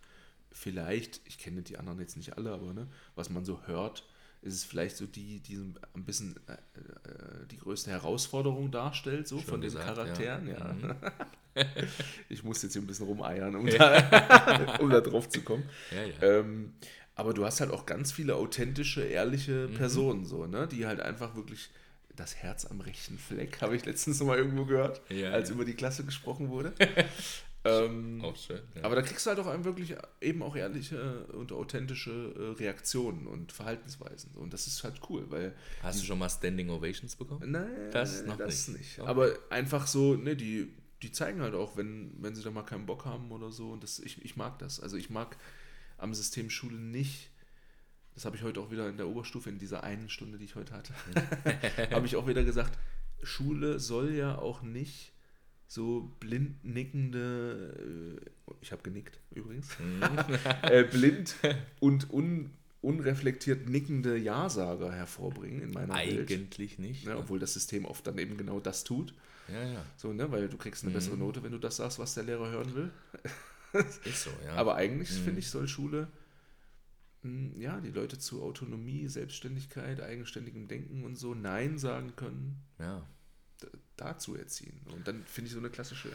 vielleicht, ich kenne die anderen jetzt nicht alle, aber ne, was man so hört, ist es vielleicht so die, die so ein bisschen äh, äh, die größte Herausforderung darstellt, so Schön von den gesagt, Charakteren, ja. ja. Mhm. ich muss jetzt hier ein bisschen rumeiern, um da, um da drauf zu kommen. Ja, ja. Ähm, aber du hast halt auch ganz viele authentische, ehrliche Mhm. Personen, so, ne? Die halt einfach wirklich das Herz am rechten Fleck, habe ich letztens mal irgendwo gehört, Ja, als über die Klasse gesprochen wurde. ähm, auch schön. Ja. aber da kriegst du halt auch einem wirklich eben auch ehrliche und authentische äh, Reaktionen und Verhaltensweisen. Und das ist halt cool, weil Hast du schon mal Standing Ovations bekommen? Nein, Das das, noch das nicht. nicht. Okay. Aber einfach so, ne, die, die zeigen halt auch, wenn, wenn sie da mal keinen Bock haben oder so. Und das, ich, ich mag das. Also ich mag am System Schule nicht, das habe ich heute auch wieder in der Oberstufe, in dieser einen Stunde, die ich heute hatte, habe ich auch wieder gesagt, Schule soll ja auch nicht so blind nickende, äh, ich habe genickt übrigens, Mhm. äh, blind und un, unreflektiert nickende Ja-Sager hervorbringen in meiner Welt. Eigentlich nicht. Ne, ne? obwohl das System oft dann eben genau das tut. Ja, ja. So, ne, weil du kriegst eine Mhm. bessere Note, wenn du das sagst, was der Lehrer hören will. Ist so, ja. Aber eigentlich, Mhm. finde ich, soll Schule mh, ja, die Leute zu Autonomie, Selbstständigkeit, eigenständigem Denken und so Nein sagen können, ja. dazu erziehen. Und dann finde ich so eine Klasse schön.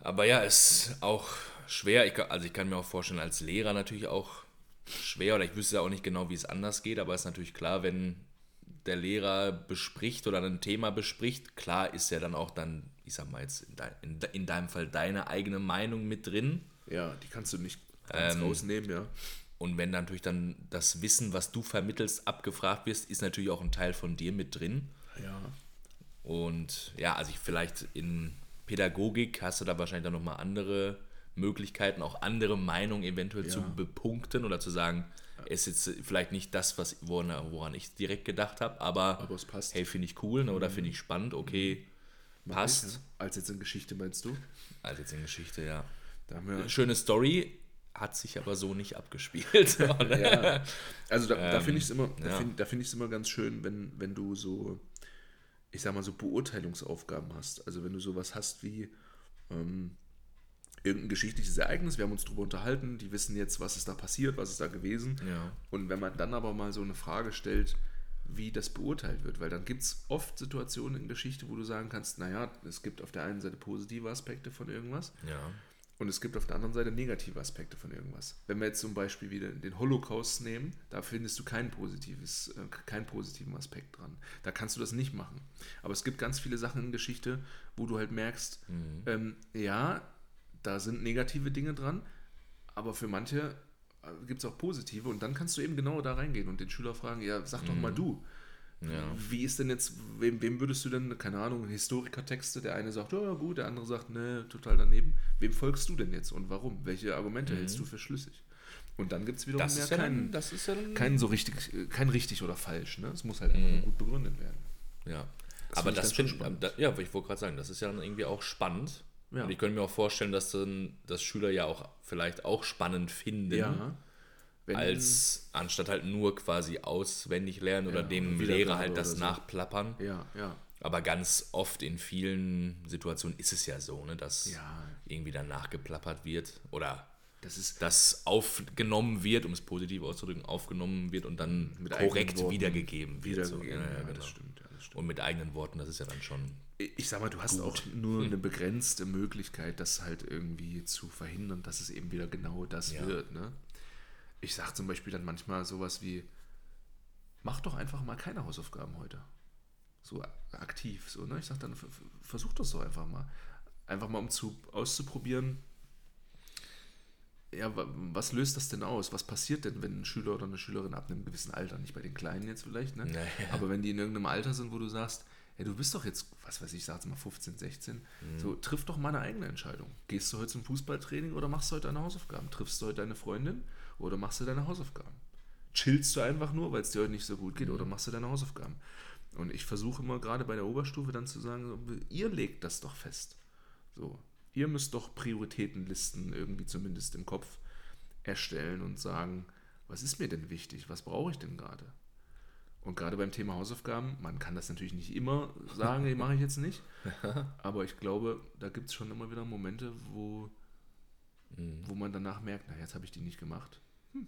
Aber ja, ist auch schwer. Ich, also ich kann mir auch vorstellen, als Lehrer natürlich auch schwer, oder ich wüsste ja auch nicht genau, wie es anders geht, aber es ist natürlich klar, wenn der Lehrer bespricht oder ein Thema bespricht, klar ist ja dann auch dann, ich sag mal jetzt in, dein, in, in deinem Fall deine eigene Meinung mit drin. Ja, die kannst du nicht ganz Ähm, rausnehmen, ja. Und wenn dann natürlich dann das Wissen, was du vermittelst, abgefragt wirst, ist natürlich auch ein Teil von dir mit drin. Ja. Und ja, also ich vielleicht in Pädagogik hast du da wahrscheinlich dann nochmal andere Möglichkeiten, auch andere Meinungen eventuell zu Ja. bepunkten oder zu sagen, ist jetzt vielleicht nicht das, was, woran, woran ich direkt gedacht habe, aber, Aber hey, finde ich cool ne, oder finde ich spannend, okay, Mach passt. ich, ja. Als jetzt in Geschichte meinst du? Also jetzt in Geschichte, ja. Wir Schöne Story, hat sich aber so nicht abgespielt. ne? ja. Also da, da Ähm, finde ich es immer, da ja. find, da find ich's immer ganz schön, wenn, wenn du so, ich sag mal, so Beurteilungsaufgaben hast. Also wenn du sowas hast wie ähm, irgendein geschichtliches Ereignis, wir haben uns darüber unterhalten, die wissen jetzt, was ist da passiert, was ist da gewesen. Ja. Und wenn man dann aber mal so eine Frage stellt, wie das beurteilt wird, weil dann gibt es oft Situationen in Geschichte, wo du sagen kannst, naja, es gibt auf der einen Seite positive Aspekte von irgendwas ja. und es gibt auf der anderen Seite negative Aspekte von irgendwas. Wenn wir jetzt zum Beispiel wieder den Holocaust nehmen, da findest du kein positives, äh, keinen positiven Aspekt dran. Da kannst du das nicht machen. Aber es gibt ganz viele Sachen in Geschichte, wo du halt merkst, Mhm. ähm, ja, da sind negative Dinge dran, aber für manche äh, gibt es auch positive und dann kannst du eben genau da reingehen und den Schüler fragen, ja, sag doch mal du. Ja. Wie ist denn jetzt, wem, wem würdest du denn, keine Ahnung, Historikertexte, der eine sagt, oh, ja gut, der andere sagt, ne, total daneben. Wem folgst du denn jetzt und warum? Welche Argumente hältst du für schlüssig? Und dann gibt es wiederum Das mehr ist ja keinen, dann- das ist ja dann- kein so richtig, kein richtig oder falsch. Ne? Es muss halt einfach nur gut begründet werden. Ja. Das Aber ich das finde spannend. da, ja, ich wollte gerade sagen, das ist ja dann irgendwie auch spannend. Ja. Und ich könnte mir auch vorstellen, dass dann das Schüler ja auch vielleicht auch spannend finden, Ja. Wenn, als anstatt halt nur quasi auswendig lernen oder Ja, dem Lehrer halt das so. nachplappern. Ja, ja. Aber ganz oft in vielen Situationen ist es ja so, ne, dass Ja. irgendwie dann nachgeplappert wird oder Das ist das aufgenommen wird, um es positiv auszudrücken, aufgenommen wird und dann korrekt wiedergegeben wird. so. wiedergegeben. Ja, ja, genau. das stimmt. Ja, das stimmt. Und mit eigenen Worten, das ist ja dann schon. Ich sag mal, du hast auch nur eine begrenzte Möglichkeit, das halt irgendwie zu verhindern, dass es eben wieder genau das Ja. wird. Ne? Ich sag zum Beispiel dann manchmal sowas wie, mach doch einfach mal keine Hausaufgaben heute. So aktiv. So, ne? Ich sag dann, versuch das doch einfach mal. Einfach mal, um zu, auszuprobieren, ja, wa- was löst das denn aus? Was passiert denn, wenn ein Schüler oder eine Schülerin ab einem gewissen Alter, nicht bei den Kleinen jetzt vielleicht, ne? Naja. aber wenn die in irgendeinem Alter sind, wo du sagst, ja, du bist doch jetzt, was weiß ich, sag jetzt mal 15, 16, so triff doch mal eine eigene Entscheidung. Gehst du heute zum Fußballtraining oder machst du heute deine Hausaufgaben? Triffst du heute deine Freundin oder machst du deine Hausaufgaben? Chillst du einfach nur, weil es dir heute nicht so gut geht oder machst du deine Hausaufgaben? Und ich versuche immer gerade bei der Oberstufe dann zu sagen, so, ihr legt das doch fest. So, ihr müsst doch Prioritätenlisten irgendwie zumindest im Kopf erstellen und sagen, was ist mir denn wichtig? Was brauche ich denn gerade? Und gerade beim Thema Hausaufgaben, man kann das natürlich nicht immer sagen, nee, mache ich jetzt nicht. Aber ich glaube, da gibt es schon immer wieder Momente, wo, wo man danach merkt, na, jetzt habe ich die nicht gemacht. Hm.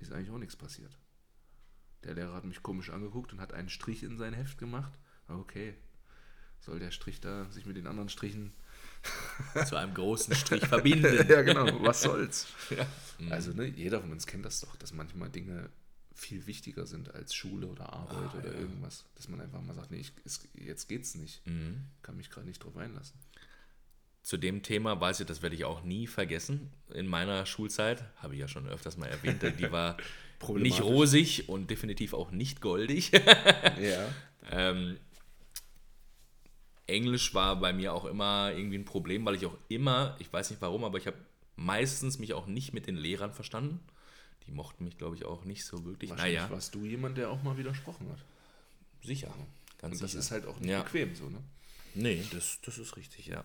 Ist eigentlich auch nichts passiert. Der Lehrer hat mich komisch angeguckt und hat einen Strich in sein Heft gemacht. Okay, soll der Strich da sich mit den anderen Strichen zu einem großen Strich verbinden. ja, genau. Was soll's? Ja. Also, ne, jeder von uns kennt das doch, dass manchmal Dinge viel wichtiger sind als Schule oder Arbeit Ah, oder ja. irgendwas. Dass man einfach mal sagt, nee, ich, es, jetzt geht's nicht. Mhm. Kann mich gerade nicht drauf einlassen. Zu dem Thema weiß ich, das werde ich auch nie vergessen. In meiner Schulzeit, habe ich ja schon öfters mal erwähnt, die war nicht rosig und definitiv auch nicht goldig. Ja. Ähm, Englisch war bei mir auch immer irgendwie ein Problem, weil ich auch immer, ich weiß nicht warum, aber ich habe meistens mich auch nicht mit den Lehrern verstanden. Die mochten mich, glaube ich, auch nicht so wirklich. Wahrscheinlich Naja, warst du jemand, der auch mal widersprochen hat. sicher. Ganz Und das sicher. ist halt auch nicht Ja. bequem so, ne? Nee, das, das ist richtig, ja.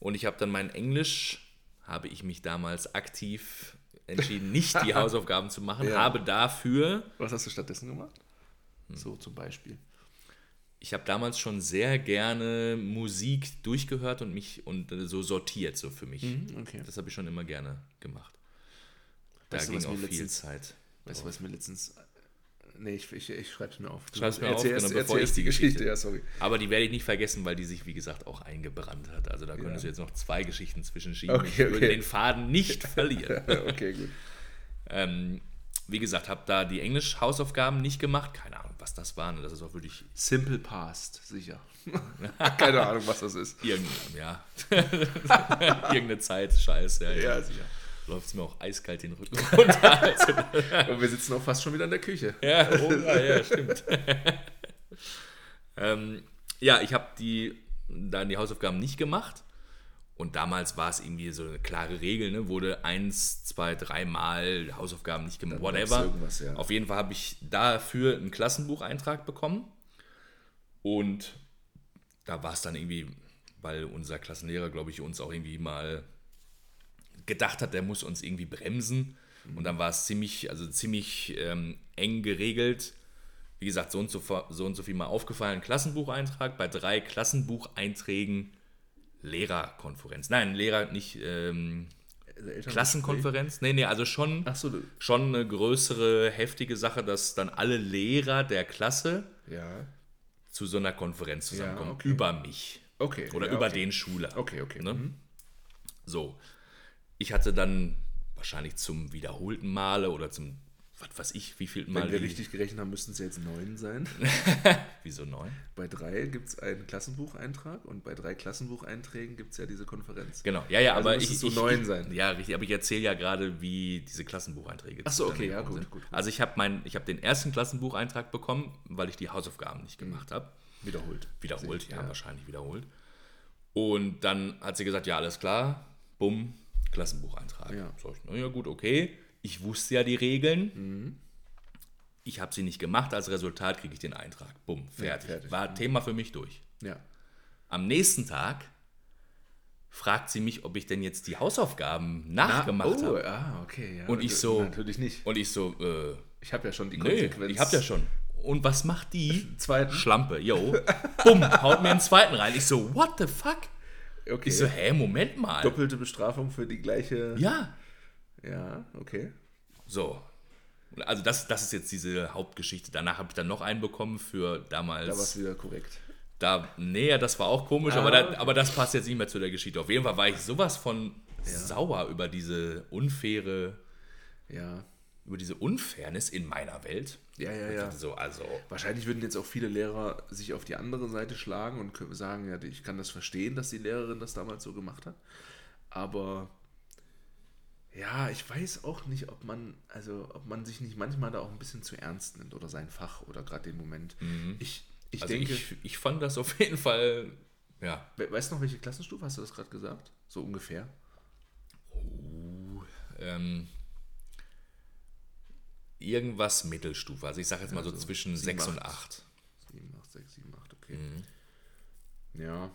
Und ich habe dann mein Englisch, habe ich mich damals aktiv entschieden, nicht die Hausaufgaben zu machen, Ja. habe dafür, Was hast du stattdessen gemacht? Hm. So zum Beispiel. ich habe damals schon sehr gerne Musik durchgehört und mich und äh, so sortiert, so für mich. okay. Das habe ich schon immer gerne gemacht. Da Weißt ging auch viel letztens- Zeit. Weißt du, was mir letztens. Nee, ich, ich, ich schreibe es mir auf. Du Schreib's mir auf, genau, bevor ich die Geschichte- Ja, sorry. Aber die werde ich nicht vergessen, weil die sich, wie gesagt, auch eingebrannt hat. Also da könntest du jetzt noch zwei Geschichten zwischenschieben. Okay, ich würde okay. den Faden nicht verlieren. okay, gut. Ähm, wie gesagt, habe da die Englisch-Hausaufgaben nicht gemacht. Keine Ahnung, was das waren. Das ist auch wirklich Simple Past, sicher. Keine Ahnung, was das ist. irgendeine, ja. irgendeine Zeit, scheiße. Ja, ja. Ja, sicher. Läuft es mir auch eiskalt den Rücken runter. Also, Und wir sitzen auch fast schon wieder in der Küche. ja, oh, ja, ja, stimmt. ähm, ja, ich habe die dann die Hausaufgaben nicht gemacht. Und damals war es irgendwie so eine klare Regel, ne? wurde eins, zwei, dreimal Hausaufgaben nicht gemacht, whatever. ja. Auf jeden Fall habe ich dafür einen Klassenbucheintrag bekommen. Und da war es dann irgendwie, weil unser Klassenlehrer, glaube ich, uns auch irgendwie mal gedacht hat, der muss uns irgendwie bremsen. Und dann war es ziemlich, also ziemlich ähm, eng geregelt. Wie gesagt, so und so, so und so viel mal aufgefallen, Klassenbucheintrag. Bei drei Klassenbucheinträgen Lehrerkonferenz. Nein, Lehrer nicht ähm, Klassenkonferenz. Nee, nee, also schon, du. schon eine größere, heftige Sache, dass dann alle Lehrer der Klasse Ja. zu so einer Konferenz zusammenkommen. okay. Über mich. Okay. Oder ja, über okay. den Schüler. Okay, okay. Ne? Mhm. So. Ich hatte dann wahrscheinlich zum wiederholten Male oder zum was weiß ich, wie viel Wenn mal. wir die- richtig gerechnet haben, müssten es jetzt neun sein. Wieso neun? Bei drei gibt es einen Klassenbucheintrag und bei drei Klassenbucheinträgen gibt es ja diese Konferenz. Genau, ja, ja, Also aber ich, es so neun sein. Ja, richtig, aber ich erzähle ja gerade, wie diese Klassenbucheinträge Ach so, okay, ja, gut, gut, gut. Also ich habe habe den ersten Klassenbucheintrag bekommen, weil ich die Hausaufgaben nicht Mhm. gemacht habe. Wiederholt. Wiederholt, Sie- ja, wahrscheinlich wiederholt. Und dann hat sie gesagt, ja, alles klar, bumm, Klassenbucheintrag. Ja. Sag ich, na ja, gut, okay. Ich wusste ja die Regeln. Mhm. Ich habe sie nicht gemacht, als Resultat kriege ich den Eintrag. Bumm, fertig. fertig. War Thema für mich durch. Ja. Am nächsten Tag fragt sie mich, ob ich denn jetzt die Hausaufgaben nachgemacht oh, habe. ah, okay. Ja, Und ich so- Natürlich nicht. Und ich so, äh, Ich habe ja schon die Konsequenz. ich hab ja schon. Und was macht die? Zweiten. Schlampe, yo. Bumm, haut mir einen zweiten rein. Ich so, what the fuck? Okay. Ich so, hä, Moment mal. Doppelte Bestrafung für die gleiche. Ja, Ja, okay. so. Also das, das ist jetzt diese Hauptgeschichte. Danach habe ich dann noch einen bekommen für Da war es damals. wieder korrekt. Da, nee, das war auch komisch, Ah, aber, da, okay. aber das passt jetzt nicht mehr zu der Geschichte. Auf jeden Fall war ich sowas von sauer über diese unfaire, Ja. Über diese Unfairness in meiner Welt. Ja, ja, ja. So, also, Wahrscheinlich würden jetzt auch viele Lehrer sich auf die andere Seite schlagen und sagen, ja, ich kann das verstehen, dass die Lehrerin das damals so gemacht hat. Aber ja, ich weiß auch nicht, ob man, also ob man sich nicht manchmal da auch ein bisschen zu ernst nimmt oder sein Fach oder gerade den Moment. Ich, ich also denke, ich, ich fand das auf jeden Fall, ja, we- weißt du noch, welche Klassenstufe hast du das gerade gesagt? So ungefähr. ähm, irgendwas Mittelstufe. Also ich sage jetzt mal so Also zwischen sieben, 6 und acht. 8. 7, 8, 6, 7, 8, okay. Mhm. Ja.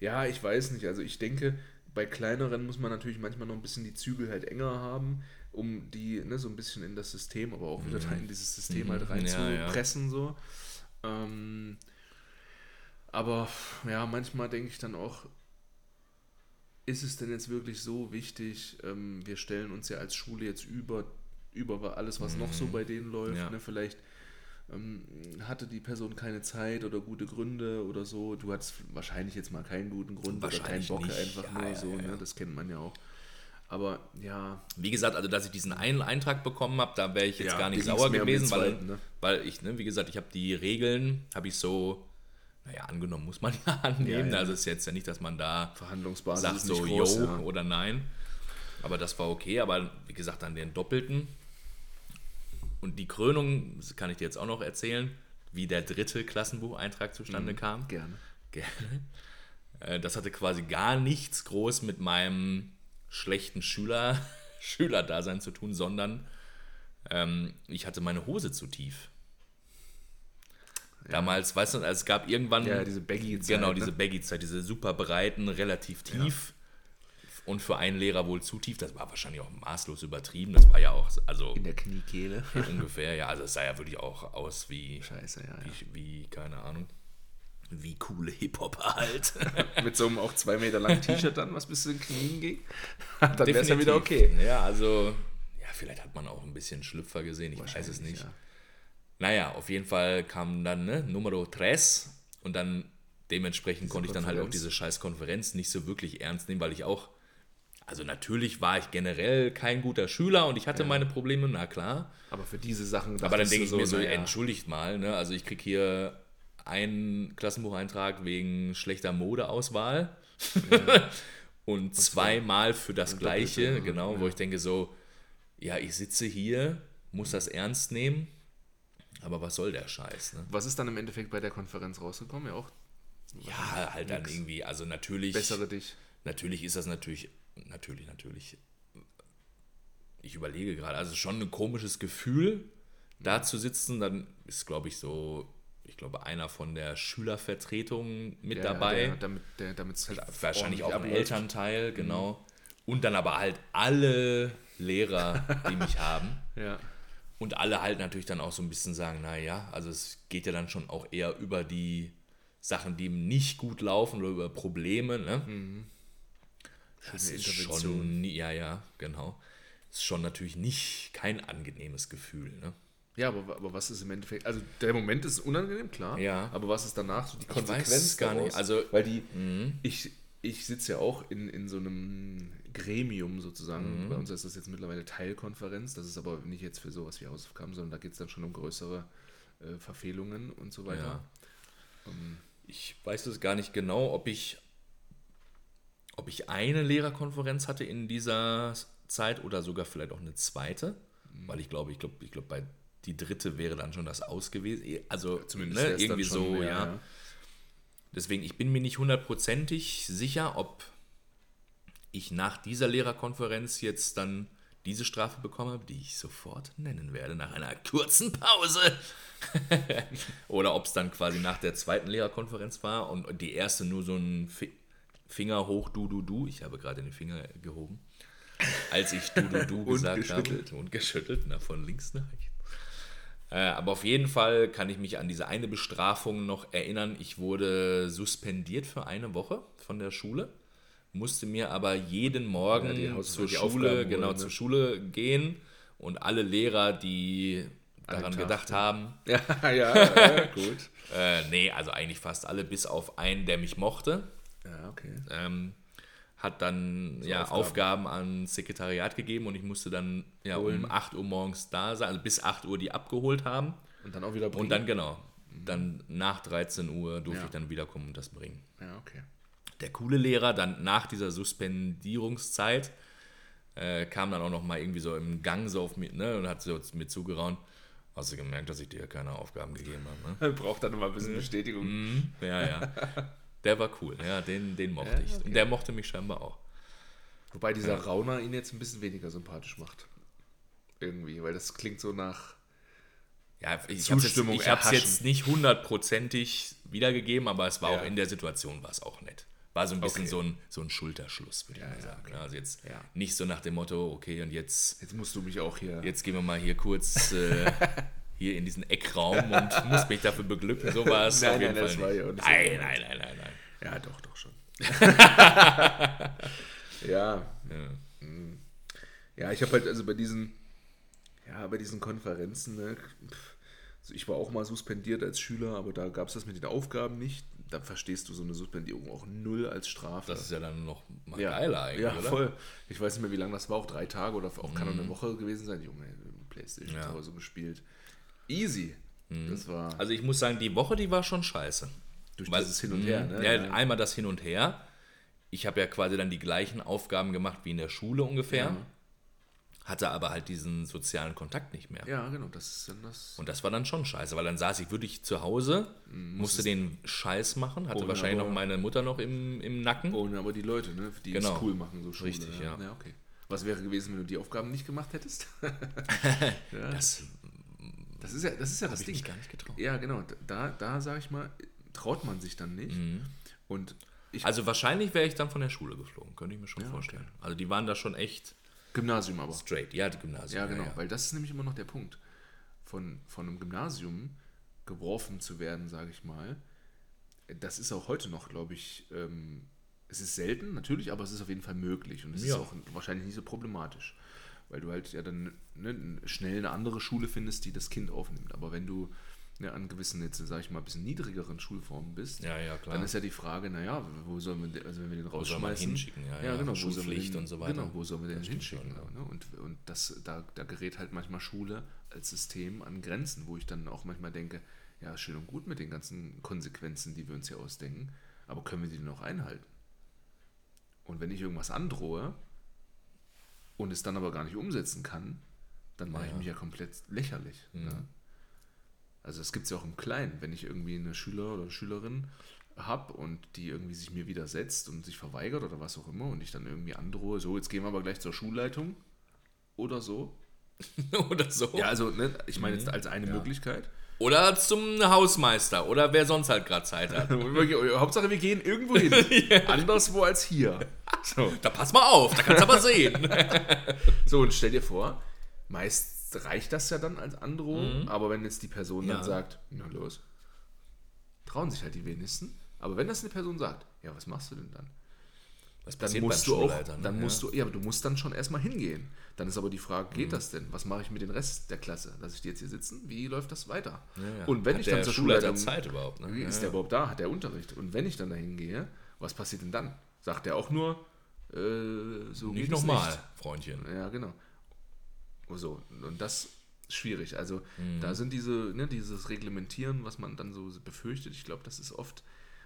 Ja, ich weiß nicht. Also ich denke, bei kleineren muss man natürlich manchmal noch ein bisschen die Zügel halt enger haben, um die ne, so ein bisschen in das System, aber auch wieder da in dieses System halt rein Mhm. Ja, ja. So. Ähm, aber ja, manchmal denke ich dann auch, ist es denn jetzt wirklich so wichtig? Ähm, wir stellen uns ja als Schule jetzt über, über alles, was noch so bei denen läuft. Mhm. Ja. Ne? Vielleicht ähm, hatte die Person keine Zeit oder gute Gründe oder so. Du hattest wahrscheinlich jetzt mal keinen guten Grund oder keinen Wahrscheinlich Bock nicht. einfach Ja, nur ja, so. Ne? Das kennt man ja auch. Aber ja, Wie gesagt, also dass ich diesen einen Eintrag bekommen habe, da wäre ich jetzt Ja, gar nicht sauer gewesen, weil, zweiten, ne? weil ich, ne, wie gesagt, ich habe die Regeln, habe ich so, naja, angenommen muss man ja annehmen. Ja, ja. Also es ist jetzt ja nicht, dass man da Verhandlungsbasis sagt so, groß. yo ja. oder nein. Aber das war okay, aber wie gesagt, dann den Doppelten. Und die Krönung, das kann ich dir jetzt auch noch erzählen, wie der dritte Klassenbucheintrag zustande kam. Gerne. Gerne. Äh, Das hatte quasi gar nichts groß mit meinem schlechten Schüler, Schülerdasein zu tun, sondern ähm, ich hatte meine Hose zu tief. Damals, weißt du, es gab irgendwann. Ja, diese Baggy-Zeit, Genau, ne? diese Baggy-Zeit, diese super breiten, relativ tief. Und für einen Lehrer wohl zu tief. Das war wahrscheinlich auch maßlos übertrieben. Das war ja auch, also In der Kniekehle. ungefähr, ja. Also es sah ja wirklich auch aus wie, Scheiße, ja, ja. wie, wie keine Ahnung, wie coole Hip-Hopper halt. Mit so einem auch zwei Meter langen T-Shirt dann, was bis zu den Knien ging. dann wäre es ja wieder okay. Ja, also, ja, vielleicht hat man auch ein bisschen Schlüpfer gesehen, ich weiß es nicht. ja. Naja, auf jeden Fall kam dann ne, Numero tres und dann dementsprechend konnte ich dann halt auch Konferenz. diese scheiß Konferenz nicht so wirklich ernst nehmen, weil ich auch, also natürlich war ich generell kein guter Schüler und ich hatte meine Probleme, na klar. Aber für diese Sachen. Aber dann denke ich mir so, naja, entschuldigt mal, ne? also ich kriege hier einen Klassenbucheintrag wegen schlechter Modeauswahl und zweimal für das Gleiche, Doppelte, genau, wo ich denke so, ja, ich sitze hier, muss das ernst nehmen, aber was soll der Scheiß, ne? Was ist dann im Endeffekt bei der Konferenz rausgekommen? Ja, auch Ja, halt dann irgendwie, also natürlich, bessere dich. natürlich ist das natürlich, natürlich, natürlich, ich überlege gerade, also schon ein komisches Gefühl, da zu sitzen, dann ist, glaube ich, so, ich glaube, einer von der Schülervertretung mit Ja, dabei. Der, damit der, damit's halt wahrscheinlich auch ein abläuft. Mhm. Elternteil, genau. Und dann aber halt alle Lehrer, die mich haben. Ja. Und alle halt natürlich dann auch so ein bisschen sagen, naja, also es geht ja dann schon auch eher über die Sachen, die nicht gut laufen oder über Probleme, ne? Das ist Mhm. Schon, ja, ja, genau. Ist schon natürlich nicht kein angenehmes Gefühl, ne? Ja, aber, aber was ist im Endeffekt? Also der Moment ist unangenehm, klar. Ja. Aber was ist danach so die weiß Konsequenz es gar nicht. daraus? Also- weil die, ich, ich sitze ja auch in, in so einem Gremium sozusagen. Mhm. Bei uns ist das jetzt mittlerweile Teilkonferenz. Das ist aber nicht jetzt für sowas wie Hausaufgaben, sondern da geht es dann schon um größere äh, Verfehlungen und so weiter. Ja. Um, ähm, ich weiß es gar nicht genau, ob ich, ob ich eine Lehrerkonferenz hatte in dieser Zeit oder sogar vielleicht auch eine zweite. Mhm. Weil ich glaube, ich glaube, ich glaube, bei die dritte wäre dann schon das aus gewesen. Also zumindest ne, irgendwie so, mehr, ja. ja. Deswegen, ich bin mir nicht hundertprozentig sicher, ob ich nach dieser Lehrerkonferenz jetzt dann diese Strafe bekomme, die ich sofort nennen werde, nach einer kurzen Pause. Oder ob es dann quasi nach der zweiten Lehrerkonferenz war und die erste nur so ein Finger hoch, du, du, du. Ich habe gerade den Finger gehoben, als ich du, du, du gesagt habe. Und geschüttelt, na, von links nach rechts. Äh, aber auf jeden Fall kann ich mich an diese eine Bestrafung noch erinnern. Ich wurde suspendiert für eine Woche von der Schule, musste mir aber jeden Morgen ja, zur Schule, genau ne? zur Schule gehen und alle Lehrer, die daran gedacht haben. Ja, ja, ja gut. äh, nee, also eigentlich fast alle, bis auf einen, der mich mochte. Ja, okay. Ähm, hat dann so ja, Aufgaben. Aufgaben ans Sekretariat gegeben und ich musste dann ja, um 8 Uhr morgens da sein, also bis 8 Uhr die abgeholt haben. Und dann auch wieder bringen? Und dann, genau, mhm. dann nach 13 Uhr durfte ja. ich dann wiederkommen und das bringen. Ja, okay. Der coole Lehrer, dann nach dieser Suspendierungszeit, äh, kam dann auch noch mal irgendwie so im Gang so auf mich ne, und hat so mit zugeraunt. Hast du gemerkt, dass ich dir keine Aufgaben gegeben habe? Ne? Braucht dann immer ein bisschen Bestätigung. Mhm, ja, ja. Der war cool, ja, den, den mochte ja, ich. Okay. Und der mochte mich scheinbar auch. Wobei dieser ja. Rauner ihn jetzt ein bisschen weniger sympathisch macht. Irgendwie, weil das klingt so nach. Ja, ich habe es jetzt nicht hundertprozentig wiedergegeben, aber es war ja. auch in der Situation war es auch nett. War so ein bisschen okay. so, ein, so ein Schulterschluss, würde ich mal sagen. Okay. Also jetzt nicht so nach dem Motto, okay, und jetzt. Jetzt musst du mich auch hier. Jetzt gehen wir mal hier kurz äh, hier in diesen Eckraum und muss mich dafür beglücken. So war es nein, auf jeden nein, Fall. Nein, nein, nein, nein, nein. Ja, doch, doch schon. ja. Ja, hm. ja ich habe halt also bei diesen, ja, bei diesen Konferenzen, ne, also ich war auch mal suspendiert als Schüler, aber da gab es das mit den Aufgaben nicht. Da verstehst du so eine Suspendierung auch null als Strafe. Das ist ja dann noch mal ja. geiler eigentlich, ja, oder? voll. Ich weiß nicht mehr, wie lange das war, auch drei Tage oder auch kann auch eine mhm. Woche gewesen sein. Junge, Playstation ja. zu Hause gespielt. Easy. Mhm. Das war. Also ich muss sagen, die Woche, die war schon scheiße. Durch Weil, dieses Hin und Her, ne? Ja, ja, einmal das Hin und Her. Ich habe ja quasi dann die gleichen Aufgaben gemacht wie in der Schule ungefähr. Ja. Hatte aber halt diesen sozialen Kontakt nicht mehr. Ja, genau, das ist dann das. Und das war dann schon scheiße, weil dann saß ich wirklich zu Hause, mhm, musste den Scheiß machen, hatte wahrscheinlich noch meine Mutter noch im, im Nacken. Ohne aber die Leute, ne, die genau. es cool machen, so Schule. Richtig, ja. ja. okay. Was wäre gewesen, wenn du die Aufgaben nicht gemacht hättest? ja. Das das ist ja das, ist ja das Ding. Ich gar nicht getraut. Ja, genau. Da, da sage ich mal, traut man sich dann nicht. Mhm. Und ich, also wahrscheinlich wäre ich dann von der Schule geflogen, könnte ich mir schon ja, vorstellen. Okay. Also die waren da schon echt. Gymnasium aber. Straight, ja, die Gymnasium. Ja, genau, ja, ja. weil das ist nämlich immer noch der Punkt. Von, von einem Gymnasium geworfen zu werden, sage ich mal, das ist auch heute noch, glaube ich, ähm, es ist selten, natürlich, aber es ist auf jeden Fall möglich und es ist auch wahrscheinlich nicht so problematisch weil du halt ja dann ne, schnell eine andere Schule findest, die das Kind aufnimmt. Aber wenn du ne, an gewissen, jetzt sage ich mal, ein bisschen niedrigeren Schulformen bist, ja, ja, dann ist ja die Frage, naja, wo sollen wir, den, also wenn wir den rausschmeißen, hinschicken, ja, ja, genau, Schulpflicht und so weiter. Genau, wo sollen wir den hinschicken? Schon, ne? Und, und das, da, da gerät halt manchmal Schule als System an Grenzen, wo ich dann auch manchmal denke, ja, schön und gut mit den ganzen Konsequenzen, die wir uns hier ausdenken, aber können wir die auch einhalten? Und wenn ich irgendwas androhe, und es dann aber gar nicht umsetzen kann, dann mache ja. ich mich ja komplett lächerlich. Mhm. Ne? Also das gibt es ja auch im Kleinen, wenn ich irgendwie eine Schüler oder Schülerin habe und die irgendwie sich mir widersetzt und sich verweigert oder was auch immer und ich dann irgendwie androhe, so jetzt gehen wir aber gleich zur Schulleitung oder so. oder so. Ja, also ne, ich meine jetzt mhm. als eine ja. Möglichkeit. Oder zum Hausmeister oder wer sonst halt gerade Zeit hat. Hauptsache, wir gehen irgendwo hin. ja. Anderswo als hier. So. Da pass mal auf, da kannst du aber sehen. so, und stell dir vor, meist reicht das ja dann als Androhung, mhm. aber wenn jetzt die Person ja. dann sagt, na los, trauen sich halt die wenigsten. Aber wenn das eine Person sagt, ja, was machst du denn dann? Was dann musst du auch, ne? dann musst ja. du, ja, aber du musst dann schon erstmal hingehen. Dann ist aber die Frage, geht mhm. das denn? Was mache ich mit dem Rest der Klasse? Lasse ich die jetzt hier sitzen? Wie läuft das weiter? Ja, ja. Und wenn Hat ich dann zur Schulleitung Zeit überhaupt, ne? ist der überhaupt da? Hat der Unterricht? Und wenn ich dann dahin gehe, was passiert denn dann? Sagt er auch nur, äh, so Nicht nochmal, Freundchen. Ja, genau. So, und das ist schwierig. Also da sind diese, ne, dieses Reglementieren, was man dann so befürchtet, ich glaube, das ist oft,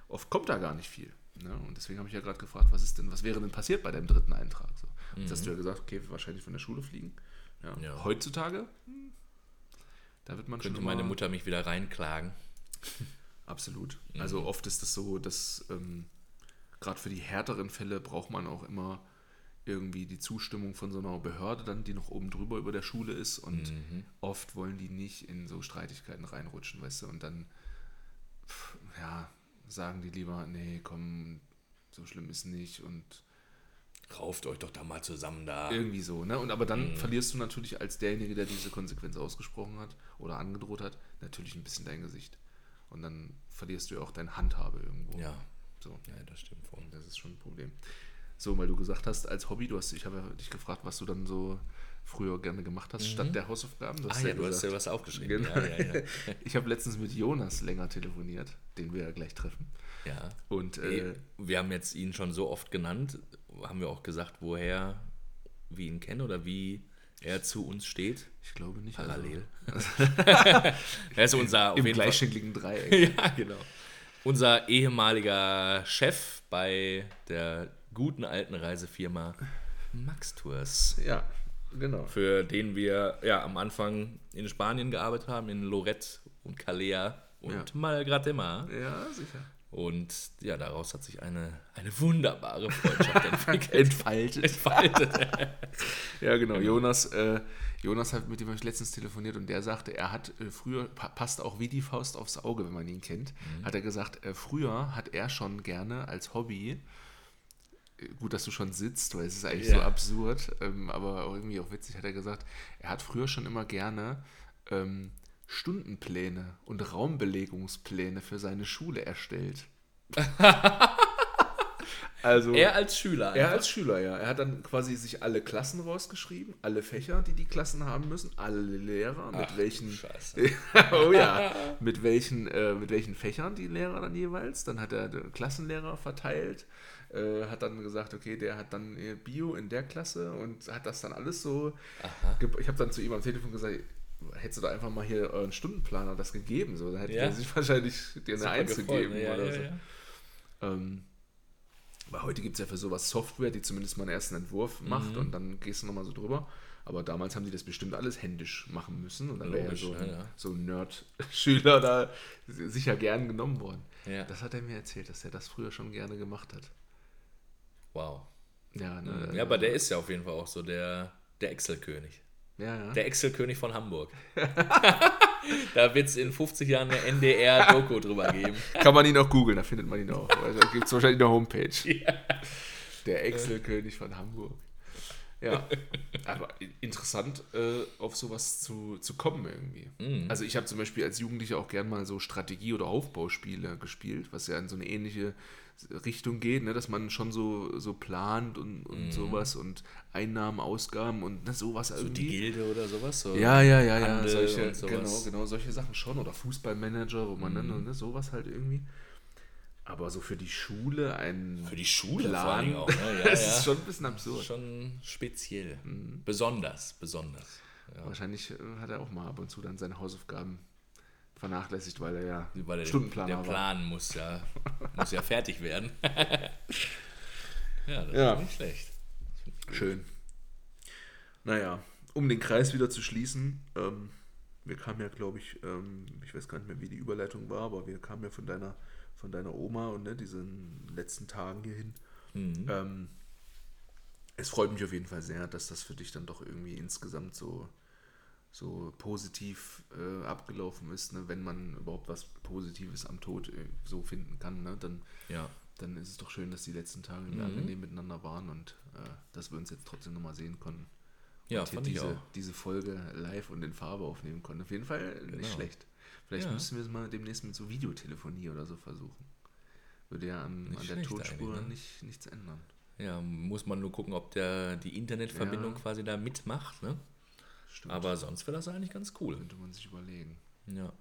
oft kommt da gar nicht viel. Ne? Und deswegen habe ich ja gerade gefragt, was ist denn, was wäre denn passiert bei deinem dritten Eintrag? So. Jetzt hast du ja gesagt, okay, wahrscheinlich von der Schule fliegen. Ja. Ja. Heutzutage, hm, da wird man Könnte schon meine immer- Mutter mich wieder reinklagen. Absolut. Also oft ist es so, dass ähm, gerade für die härteren Fälle braucht man auch immer irgendwie die Zustimmung von so einer Behörde dann, die noch oben drüber über der Schule ist und oft wollen die nicht in so Streitigkeiten reinrutschen, weißt du, und dann pff, ja, sagen die lieber, nee, komm, so schlimm ist nicht und Rauft euch doch da mal zusammen da. irgendwie so, ne? Und aber dann verlierst du natürlich als derjenige, der diese Konsequenz ausgesprochen hat oder angedroht hat, natürlich ein bisschen dein Gesicht. Und dann verlierst du ja auch deine Handhabe irgendwo. Ja, So. ja, das stimmt voll. Das ist schon ein Problem. So, weil du gesagt hast, als Hobby, du hast, ich habe ja dich gefragt, was du dann so früher gerne gemacht hast, statt der Hausaufgaben. Du Ah ja, du hast ja was aufgeschrieben. Genau. Ja, ja, ja. Ich habe letztens mit Jonas länger telefoniert, den wir ja gleich treffen. ja. Und äh, Wir haben jetzt ihn schon so oft genannt, haben wir auch gesagt, woher wir ihn kennen oder wie er zu uns steht. ich glaube nicht. Parallel. er ist unser, Im gleichschenkligen Dreieck. ja, genau. Unser ehemaliger Chef bei der guten alten Reisefirma Max Tours, ja, genau. für den wir ja am Anfang in Spanien gearbeitet haben, in Lorette und Calea und Ja. Malgrat de Mar. Ja, sicher. Und ja, daraus hat sich eine, eine wunderbare Freundschaft entwickelt. Entfaltet. Entfaltet. Ja, genau. Jonas, äh, Jonas hat mit dem habe ich letztens telefoniert und der sagte, er hat äh, früher, pa passt auch wie die Faust aufs Auge, wenn man ihn kennt, hat er gesagt, äh, früher hat er schon gerne als Hobby, äh, gut, dass du schon sitzt, weil es ist eigentlich so Ja. absurd, ähm, aber irgendwie auch witzig, hat er gesagt, er hat früher schon immer gerne ähm, Stundenpläne und Raumbelegungspläne für seine Schule erstellt. also Er als Schüler. er einfach. als Schüler, ja. Er hat dann quasi sich alle Klassen rausgeschrieben, alle Fächer, die die Klassen haben müssen, alle Lehrer, mit Ach, welchen, Scheiße. oh ja, mit welchen, äh, mit welchen Fächern die Lehrer dann jeweils. Dann hat er den Klassenlehrer verteilt, äh, hat dann gesagt, okay, der hat dann Bio in der Klasse und hat das dann alles so. ge- Ich habe dann zu ihm am Telefon gesagt, hättest du da einfach mal hier euren Stundenplaner das gegeben, so, dann hätte Ja. er sich wahrscheinlich dir eine Eins gegeben ja, oder ja, so. ja. Ähm, weil heute gibt es ja für sowas Software, die zumindest mal einen ersten Entwurf Mhm. macht und dann gehst du nochmal so drüber. Aber damals haben die das bestimmt alles händisch machen müssen und dann wäre ja so ein, ja, ja. so ein Nerd-Schüler da sicher gern genommen worden. Ja. Das hat er mir erzählt, dass er das früher schon gerne gemacht hat. Wow. Ja, ne, Ja, aber der ist ja auf jeden Fall auch so der, der Excel-König. Ja, ja. Der Excel-König von Hamburg. da wird es in 50 Jahren eine NDR-Doku drüber geben. Kann man ihn auch googeln, da findet man ihn auch. Also, da gibt es wahrscheinlich eine Homepage. Der Excel-König von Hamburg. Ja, aber interessant, äh, auf sowas zu, zu kommen irgendwie. Mhm. Also ich habe zum Beispiel als Jugendlicher auch gern mal so Strategie- oder Aufbauspiele gespielt, was ja in so eine ähnliche Richtung geht, ne? dass man schon so, so plant und, und sowas und Einnahmen, Ausgaben und ne, sowas Mhm. So irgendwie. die Gilde oder sowas. So. Ja, ja, ja, ja. Solche, genau, genau, solche Sachen schon. Oder Fußballmanager, wo man Mhm. dann ne, sowas halt irgendwie. Aber so für die Schule ein Für die Schule Plan, vor allen Dingen auch. Ne? Ja, das ja. ist schon ein bisschen absurd. schon speziell. Mhm. Besonders, besonders. Ja. Wahrscheinlich äh, hat er auch mal ab und zu dann seine Hausaufgaben vernachlässigt, weil er ja Weil der, Stundenplaner der war. Plan muss ja, muss ja fertig werden. ja, das Ja. ist nicht schlecht. Schön. Naja, um den Kreis wieder zu schließen, ähm, wir kamen ja, glaube ich, ähm, ich weiß gar nicht mehr, wie die Überleitung war, aber wir kamen ja von deiner, von deiner Oma und ne, diesen letzten Tagen hierhin. Mhm. Ähm, es freut mich auf jeden Fall sehr, dass das für dich dann doch irgendwie insgesamt so, so positiv äh, abgelaufen ist, ne? wenn man überhaupt was Positives am Tod äh, so finden kann, ne? dann, Ja. dann ist es doch schön, dass die letzten Tage Mhm. angenehm miteinander waren und äh, dass wir uns jetzt trotzdem nochmal sehen konnten. Ja, und fand ich diese, auch. diese Folge live und in Farbe aufnehmen konnten. Auf jeden Fall nicht Genau. schlecht. Vielleicht Ja. müssen wir es mal demnächst mit so Videotelefonie oder so versuchen. Würde ja an, Nicht an der Tonspur eigentlich, ne? nicht, nichts ändern. Ja, muss man nur gucken, ob der die Internetverbindung Ja. quasi da mitmacht. Ne? Stimmt. Aber sonst wäre das eigentlich ganz cool. könnte man sich überlegen. Ja.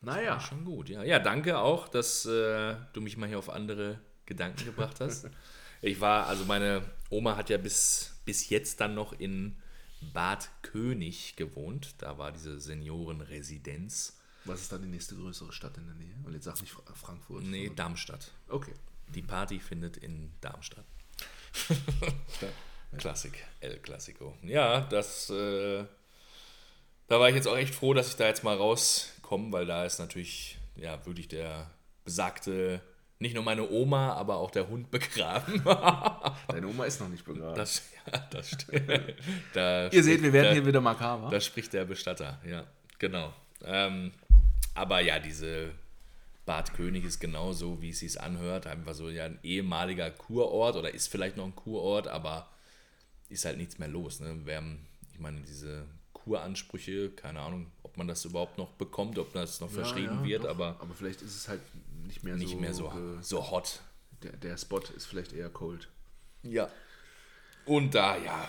Naja, Schon gut, ja. Ja, danke auch, dass äh, du mich mal hier auf andere Gedanken gebracht hast. Ich war, also meine Oma hat ja bis, bis jetzt dann noch in Bad König gewohnt. Da war diese Seniorenresidenz. Was ist dann die nächste größere Stadt in der Nähe? Und jetzt sag nicht Frankfurt. Nee, oder? Darmstadt. Okay. Die Party findet in Darmstadt. Klassik, El Classico. Ja, das, äh, da war ich jetzt auch echt froh, dass ich da jetzt mal rauskomme, weil da ist natürlich, ja, wirklich der besagte, nicht nur meine Oma, aber auch der Hund begraben. Deine Oma ist noch nicht begraben. Das, ja, das stimmt. Da Ihr seht, wir werden der, hier wieder makaber. Da spricht der Bestatter, ja, genau. Ähm, aber ja, diese Bad König ist genauso, wie es sich anhört. Einfach so ja, ein ehemaliger Kurort oder ist vielleicht noch ein Kurort, aber ist halt nichts mehr los. Ne? Wir ich meine, diese Kuransprüche, keine Ahnung, ob man das überhaupt noch bekommt, ob das noch ja, verschrieben ja, wird, aber. Aber vielleicht ist es halt nicht mehr nicht so. mehr so, äh, so hot. Der, der Spot ist vielleicht eher cold. Ja. Und da, ja.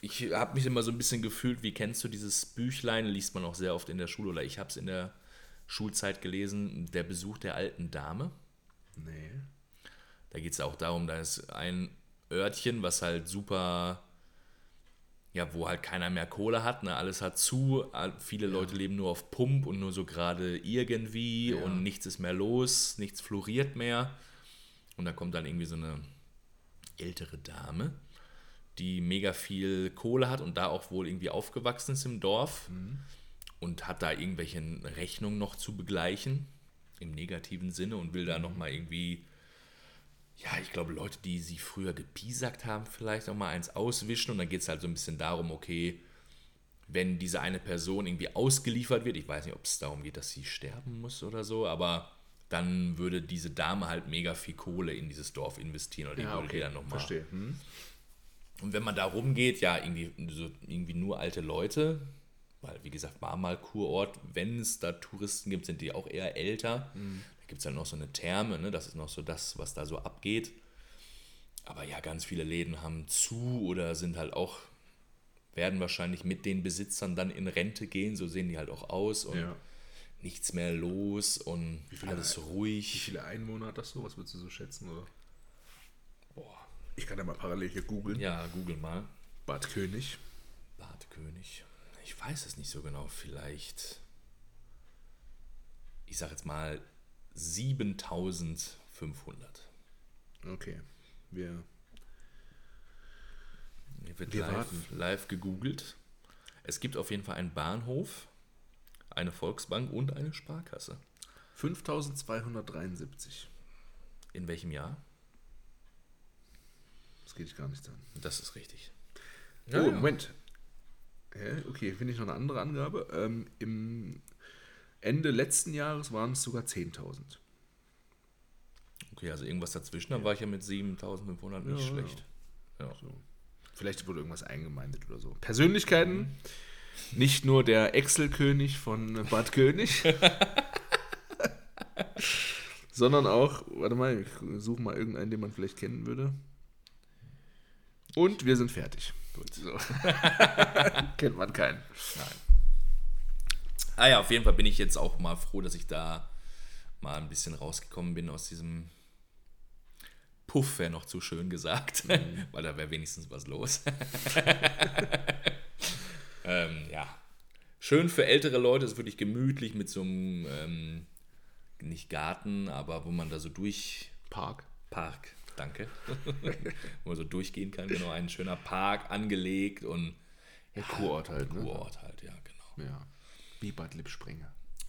Ich habe mich immer so ein bisschen gefühlt, wie kennst du dieses Büchlein, liest man auch sehr oft in der Schule, oder ich habe es in der Schulzeit gelesen, Der Besuch der alten Dame. Nee. Da geht es auch darum, da ist ein Örtchen, was halt super, ja, wo halt keiner mehr Kohle hat, ne? alles hat zu, viele ja. Leute leben nur auf Pump und nur so gerade irgendwie ja. und nichts ist mehr los, nichts floriert mehr. Und da kommt dann irgendwie so eine ältere Dame, die mega viel Kohle hat und da auch wohl irgendwie aufgewachsen ist im Dorf mhm. und hat da irgendwelche Rechnungen noch zu begleichen, im negativen Sinne und will da mhm. nochmal irgendwie ja, ich glaube, Leute, die sie früher gepiesackt haben, vielleicht auch mal eins auswischen. Und dann geht es halt so ein bisschen darum, okay, wenn diese eine Person irgendwie ausgeliefert wird, ich weiß nicht, ob es darum geht, dass sie sterben muss oder so, aber dann würde diese Dame halt mega viel Kohle in dieses Dorf investieren oder die ja, würde okay. dann nochmal. Verstehe. Hm. Und wenn man da rumgeht, ja, irgendwie, so, irgendwie nur alte Leute, weil wie gesagt, war mal Kurort, wenn es da Touristen gibt, sind die auch eher älter. Mhm gibt es halt noch so eine Therme, ne? das ist noch so das, was da so abgeht. Aber ja, ganz viele Läden haben zu oder sind halt auch, werden wahrscheinlich mit den Besitzern dann in Rente gehen, so sehen die halt auch aus und ja. nichts mehr los und alles ruhig. Wie viele Einwohner hat das so? Was würdest du so schätzen? Oder? Boah, ich kann ja mal parallel hier googeln. Ja, google mal. Bad König. Bad König. Ich weiß es nicht so genau. Vielleicht, ich sag jetzt mal 7500. Okay. Wir, Hier wird wir live, live gegoogelt. Es gibt auf jeden Fall einen Bahnhof, eine Volksbank und eine Sparkasse. 5273. In welchem Jahr? Das geht gar nicht an. Das ist richtig. Ja, oh, ja. Moment. Okay, finde ich noch eine andere Angabe. Ähm, Im Ende letzten Jahres waren es sogar 10.000. Okay, also irgendwas dazwischen, dann war ich ja mit 7.500 nicht ja, schlecht. Ja. So. Vielleicht wurde irgendwas eingemeindet oder so. Persönlichkeiten, mhm. nicht nur der Excel-König von Bad König, sondern auch, warte mal, ich suche mal irgendeinen, den man vielleicht kennen würde. Und wir sind fertig. Gut. So. Kennt man keinen. Nein. Ah ja, auf jeden Fall bin ich jetzt auch mal froh, dass ich da mal ein bisschen rausgekommen bin aus diesem Puff, wäre noch zu schön gesagt, mhm. weil da wäre wenigstens was los. ähm, ja, schön für ältere Leute, ist wirklich gemütlich mit so einem, ähm, nicht Garten, aber wo man da so durch... Park. Park, danke. wo man so durchgehen kann, genau, ein schöner Park angelegt und... Ja, Kurort halt, ne? Kurort halt, ja, genau. Ja. Wie Bad Lippspringe.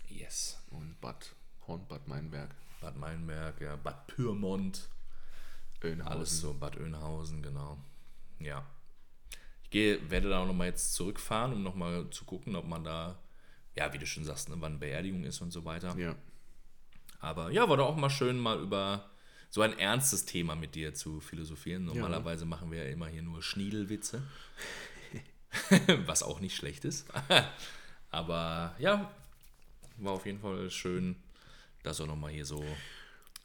Yes. Und Bad Hornbad Meinberg. Bad Meinberg, ja, Bad Pyrmont. Oeynhausen. Alles so, Bad Oeynhausen, genau. Ja. Ich gehe, werde da auch nochmal jetzt zurückfahren, um nochmal zu gucken, ob man da, ja, wie du schon sagst, ne, wann Beerdigung ist und so weiter. Ja. Aber ja, war doch auch mal schön, mal über so ein ernstes Thema mit dir zu philosophieren. Normalerweise ja. machen wir ja immer hier nur Schniedelwitze. Was auch nicht schlecht ist. Aber ja, war auf jeden Fall schön, das auch nochmal hier so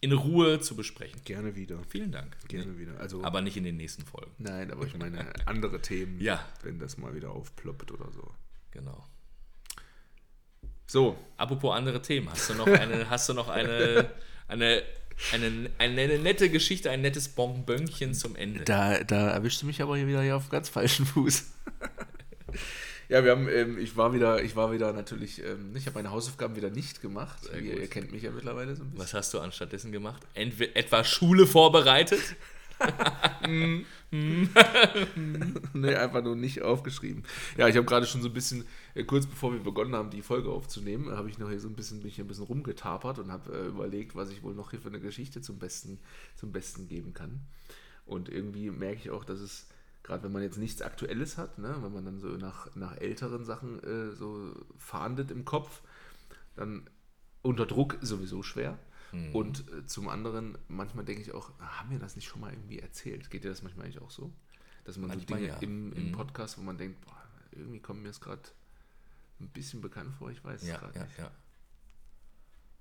in Ruhe zu besprechen. Gerne wieder. Vielen Dank. Gerne wieder. Also, aber nicht in den nächsten Folgen. Nein, aber ich meine andere Themen, ja. wenn das mal wieder aufploppt oder so. Genau. So. Apropos andere Themen, hast du noch eine, hast du noch eine, eine Eine, eine nette Geschichte, ein nettes Bonbönchen zum Ende. Da, da erwischst du mich aber hier wieder hier auf ganz falschen Fuß. ja, wir haben, ähm, ich war wieder, ich war wieder natürlich, ähm, ich habe meine Hausaufgaben wieder nicht gemacht. Ihr, ihr, kennt mich ja mittlerweile so ein bisschen. Was hast du anstattdessen gemacht? Entweder etwa Schule vorbereitet? nee, einfach nur nicht aufgeschrieben. Ja, ich habe gerade schon so ein bisschen, äh, kurz bevor wir begonnen haben, die Folge aufzunehmen, habe ich noch hier so ein bisschen, mich ein bisschen rumgetapert und habe äh, überlegt, was ich wohl noch hier für eine Geschichte zum Besten, zum Besten geben kann. Und irgendwie merke ich auch, dass es, gerade wenn man jetzt nichts Aktuelles hat, ne, wenn man dann so nach, nach älteren Sachen äh, so fahndet im Kopf, dann unter Druck sowieso schwer. Mhm. Und äh, zum anderen, manchmal denke ich auch, haben wir das nicht schon mal irgendwie erzählt? Geht dir das manchmal eigentlich auch so? Dass man manchmal, so Dinge ja. im, im mhm. Podcast, wo man denkt, boah, irgendwie kommen mir es gerade ein bisschen bekannt vor, ich weiß es gerade ja, nicht. Ja.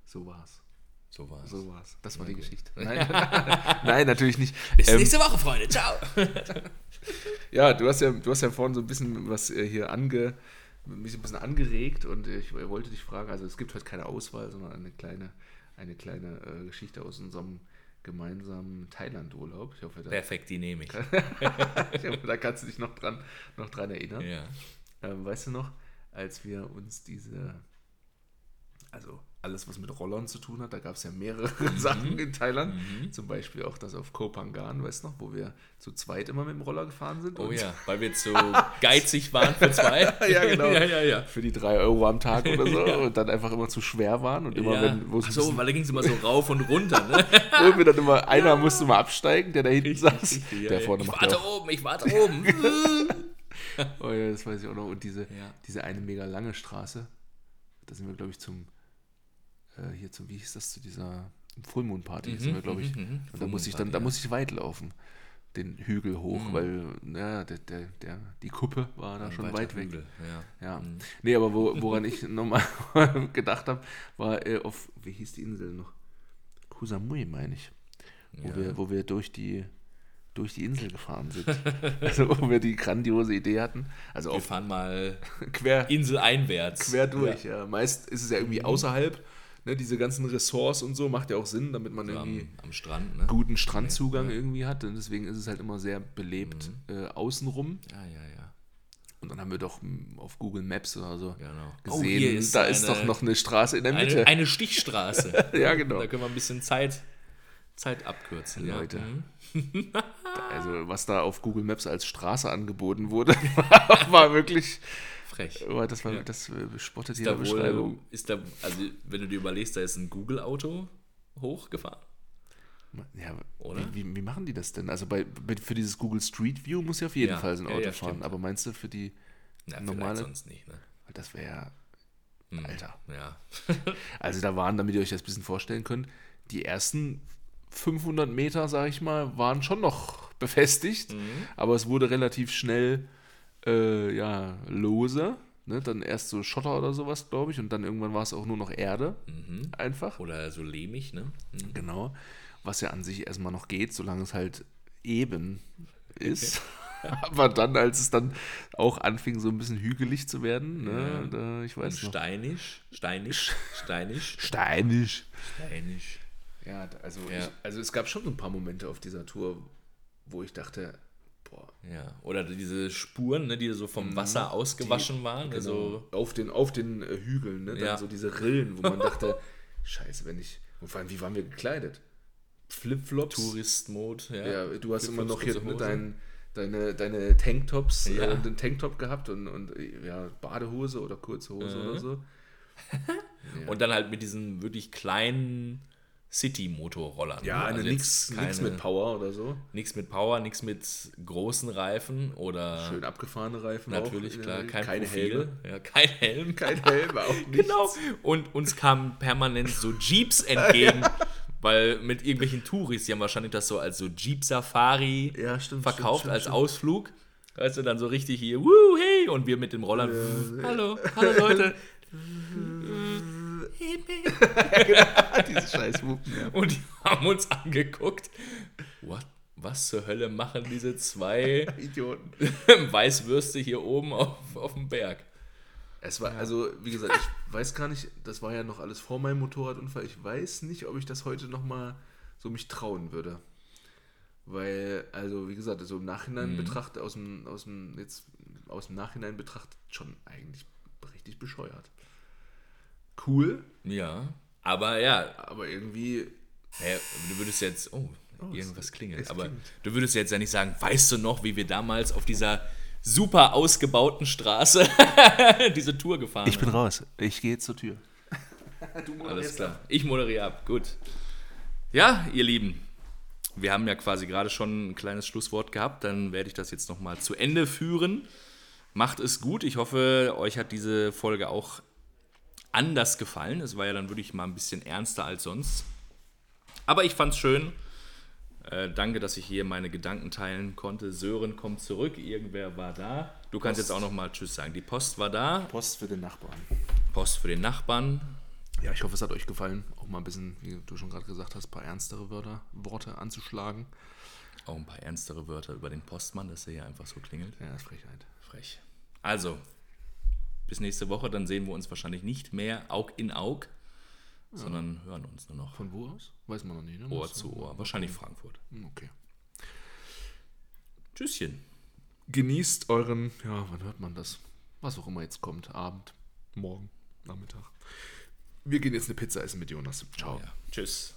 So war's. So war's. So war's. Das war die Geschichte. Nein, Nein natürlich nicht. Bis ähm, nächste Woche, Freunde. Ciao. ja, du hast ja, du hast ja vorhin so ein bisschen was äh, hier ange, mich ein bisschen angeregt und ich wollte dich fragen, also es gibt heute keine Auswahl, sondern eine kleine eine kleine äh, Geschichte aus unserem gemeinsamen Thailand-Urlaub. Ich hoffe, da, Perfekt, die nehme ich. ich hoffe, da kannst du dich noch dran, noch dran erinnern. Ja. Ähm, weißt du noch, als wir uns diese, also alles, was mit Rollern zu tun hat. Da gab es ja mehrere mhm. Sachen in Thailand. Mhm. Zum Beispiel auch das auf Kopangan, weißt du noch, wo wir zu zweit immer mit dem Roller gefahren sind. Oh ja, weil wir zu geizig waren für zwei. ja, genau. ja, ja, ja. Für die drei Euro am Tag oder so. Und dann einfach immer zu schwer waren. Und immer, wenn. Ach so, weil da ging es immer so rauf und runter, ne? und wir dann immer, einer musste mal absteigen, der da hinten richtig, saß. Richtig, der vorne ich warte auch. oben, ich warte oben. oh ja, das weiß ich auch noch. Und diese, diese eine mega lange Straße, da sind wir, glaube ich, zum äh, hier zu, wie hieß das, zu dieser Fullmoon-Party, mhm, sind wir, glaube ich. Mhm, mhm. und da muss ich dann, da muss ich weit laufen, den Hügel hoch, mhm. weil ja, der, der, der, die Kuppe war da Ein schon weit weg. Hügel, ja. ja. Mhm. Nee, aber wo, woran ich nochmal gedacht habe, war äh, auf, wie hieß die Insel noch? Kusamui, meine ich. Wo, ja. wir, wo wir durch die durch die Insel gefahren sind. also wo wir die grandiose Idee hatten. Also wir fahren mal quer Insel einwärts. Quer durch, ja. ja. Meist ist es ja irgendwie mhm. außerhalb ne, diese ganzen Ressorts und so macht ja auch Sinn, damit man also irgendwie am, am Strand, ne? guten Strandzugang ja. irgendwie hat. Und deswegen ist es halt immer sehr belebt mhm. äh, außenrum. Ja, ja, ja. Und dann haben wir doch auf Google Maps oder so genau. gesehen, oh, ist da eine, ist doch noch eine Straße in der Mitte. Eine, eine Stichstraße. ja, genau. Da können wir ein bisschen Zeit, Zeit abkürzen. Leute. Ja. Mhm. also, was da auf Google Maps als Straße angeboten wurde, war wirklich frech. Aber das, war, ja. das äh, spottet ist jeder da Beschreibung. Wohl, ist da, also wenn du dir überlegst, da ist ein Google-Auto hochgefahren. Ja, Oder? Wie, wie, wie, machen die das denn? Also bei, für dieses Google Street View muss ja auf jeden ja, Fall so ein Auto ja, fahren. Aber meinst du für die Na, normale? sonst nicht, ne? Das wäre ja. Hm, Alter. Ja. also da waren, damit ihr euch das ein bisschen vorstellen könnt, die ersten 500 Meter, sag ich mal, waren schon noch befestigt. Mhm. Aber es wurde relativ schnell äh, ja, lose. Ne? Dann erst so Schotter oder sowas, glaube ich. Und dann irgendwann war es auch nur noch Erde. Mhm. Einfach. Oder so lehmig, ne? Mhm. Genau. Was ja an sich erstmal noch geht, solange es halt eben ist. Aber dann, als es dann auch anfing, so ein bisschen hügelig zu werden, ne, ja. da, ich weiß Und steinisch, steinisch, steinisch. Steinisch. Steinisch. Ja, also, ja. Ich, also es gab schon so ein paar Momente auf dieser Tour, wo ich dachte, Boah. Ja, oder diese Spuren, ne, die so vom mhm. Wasser ausgewaschen die, waren. Genau. Also auf den, auf den äh, Hügeln, ne? Dann ja. so diese Rillen, wo man dachte, scheiße, wenn ich. Und vor allem, wie waren wir gekleidet? Flipflops. Tourist-Mode, ja. Ja, du hast immer noch hier mit deinen deine, deine Tanktops, ja. äh, den Tanktop gehabt und, und ja, Badehose oder kurze Hose mhm. oder so. ja. Und dann halt mit diesen wirklich kleinen City-Motorrollern. Ja, also nichts mit Power oder so. Nichts mit Power, nichts mit großen Reifen oder. Schön abgefahrene Reifen. Natürlich, auch, klar. Kein keine Helme. Ja, kein Helm. Kein Helm, auch nichts. Genau. Und uns kamen permanent so Jeeps entgegen. Weil mit irgendwelchen Touris, die haben wahrscheinlich das so als so Jeep-Safari ja, verkauft, stimmt, als stimmt. Ausflug. Weißt du, dann so richtig hier, wuh, hey, und wir mit dem Rollern, ja, hallo, hallo Leute. genau, diese scheiß Wuppen. Ja. Und die haben uns angeguckt. What? Was zur Hölle machen diese zwei Idioten? Weißwürste hier oben auf, auf dem Berg? Es war, ja. also, wie gesagt, ich weiß gar nicht, das war ja noch alles vor meinem Motorradunfall. Ich weiß nicht, ob ich das heute nochmal so mich trauen würde. Weil, also wie gesagt, so im Nachhinein mhm. betrachtet, aus dem, aus dem, jetzt aus dem Nachhinein betrachtet, schon eigentlich richtig bescheuert. Cool. Ja. Aber ja. Aber irgendwie. Ja, du würdest jetzt. Oh, oh irgendwas klingelt. Aber klingt. du würdest jetzt ja nicht sagen, weißt du noch, wie wir damals auf dieser super ausgebauten Straße diese Tour gefahren? Ich bin raus. Ich gehe zur Tür. Alles klar. Ab. Ich moderiere ab. Gut. Ja, ihr Lieben. Wir haben ja quasi gerade schon ein kleines Schlusswort gehabt. Dann werde ich das jetzt nochmal zu Ende führen. Macht es gut. Ich hoffe, euch hat diese Folge auch anders gefallen. Es war ja dann wirklich mal ein bisschen ernster als sonst. Aber ich fand es schön. Äh, danke, dass ich hier meine Gedanken teilen konnte. Sören kommt zurück, irgendwer war da. Du kannst Post. jetzt auch noch mal Tschüss sagen. Die Post war da. Post für den Nachbarn. Post für den Nachbarn. Ja, ich hoffe, es hat euch gefallen, auch mal ein bisschen, wie du schon gerade gesagt hast, ein paar ernstere Wörter, Worte anzuschlagen. Auch ein paar ernstere Wörter über den Postmann, dass er hier einfach so klingelt. Ja, das ist Frechheit. Frech. Also, bis nächste Woche, dann sehen wir uns wahrscheinlich nicht mehr Aug in Aug, ja. sondern hören uns nur noch. Von wo aus? Weiß man noch nicht. Ne? Ohr zu Ohr. Wahrscheinlich Frankfurt. Hm, okay. Tschüsschen. Genießt euren, ja, wann hört man das? Was auch immer jetzt kommt. Abend, morgen, Nachmittag. Wir gehen jetzt eine Pizza essen mit Jonas. Ciao. Oh ja. Tschüss.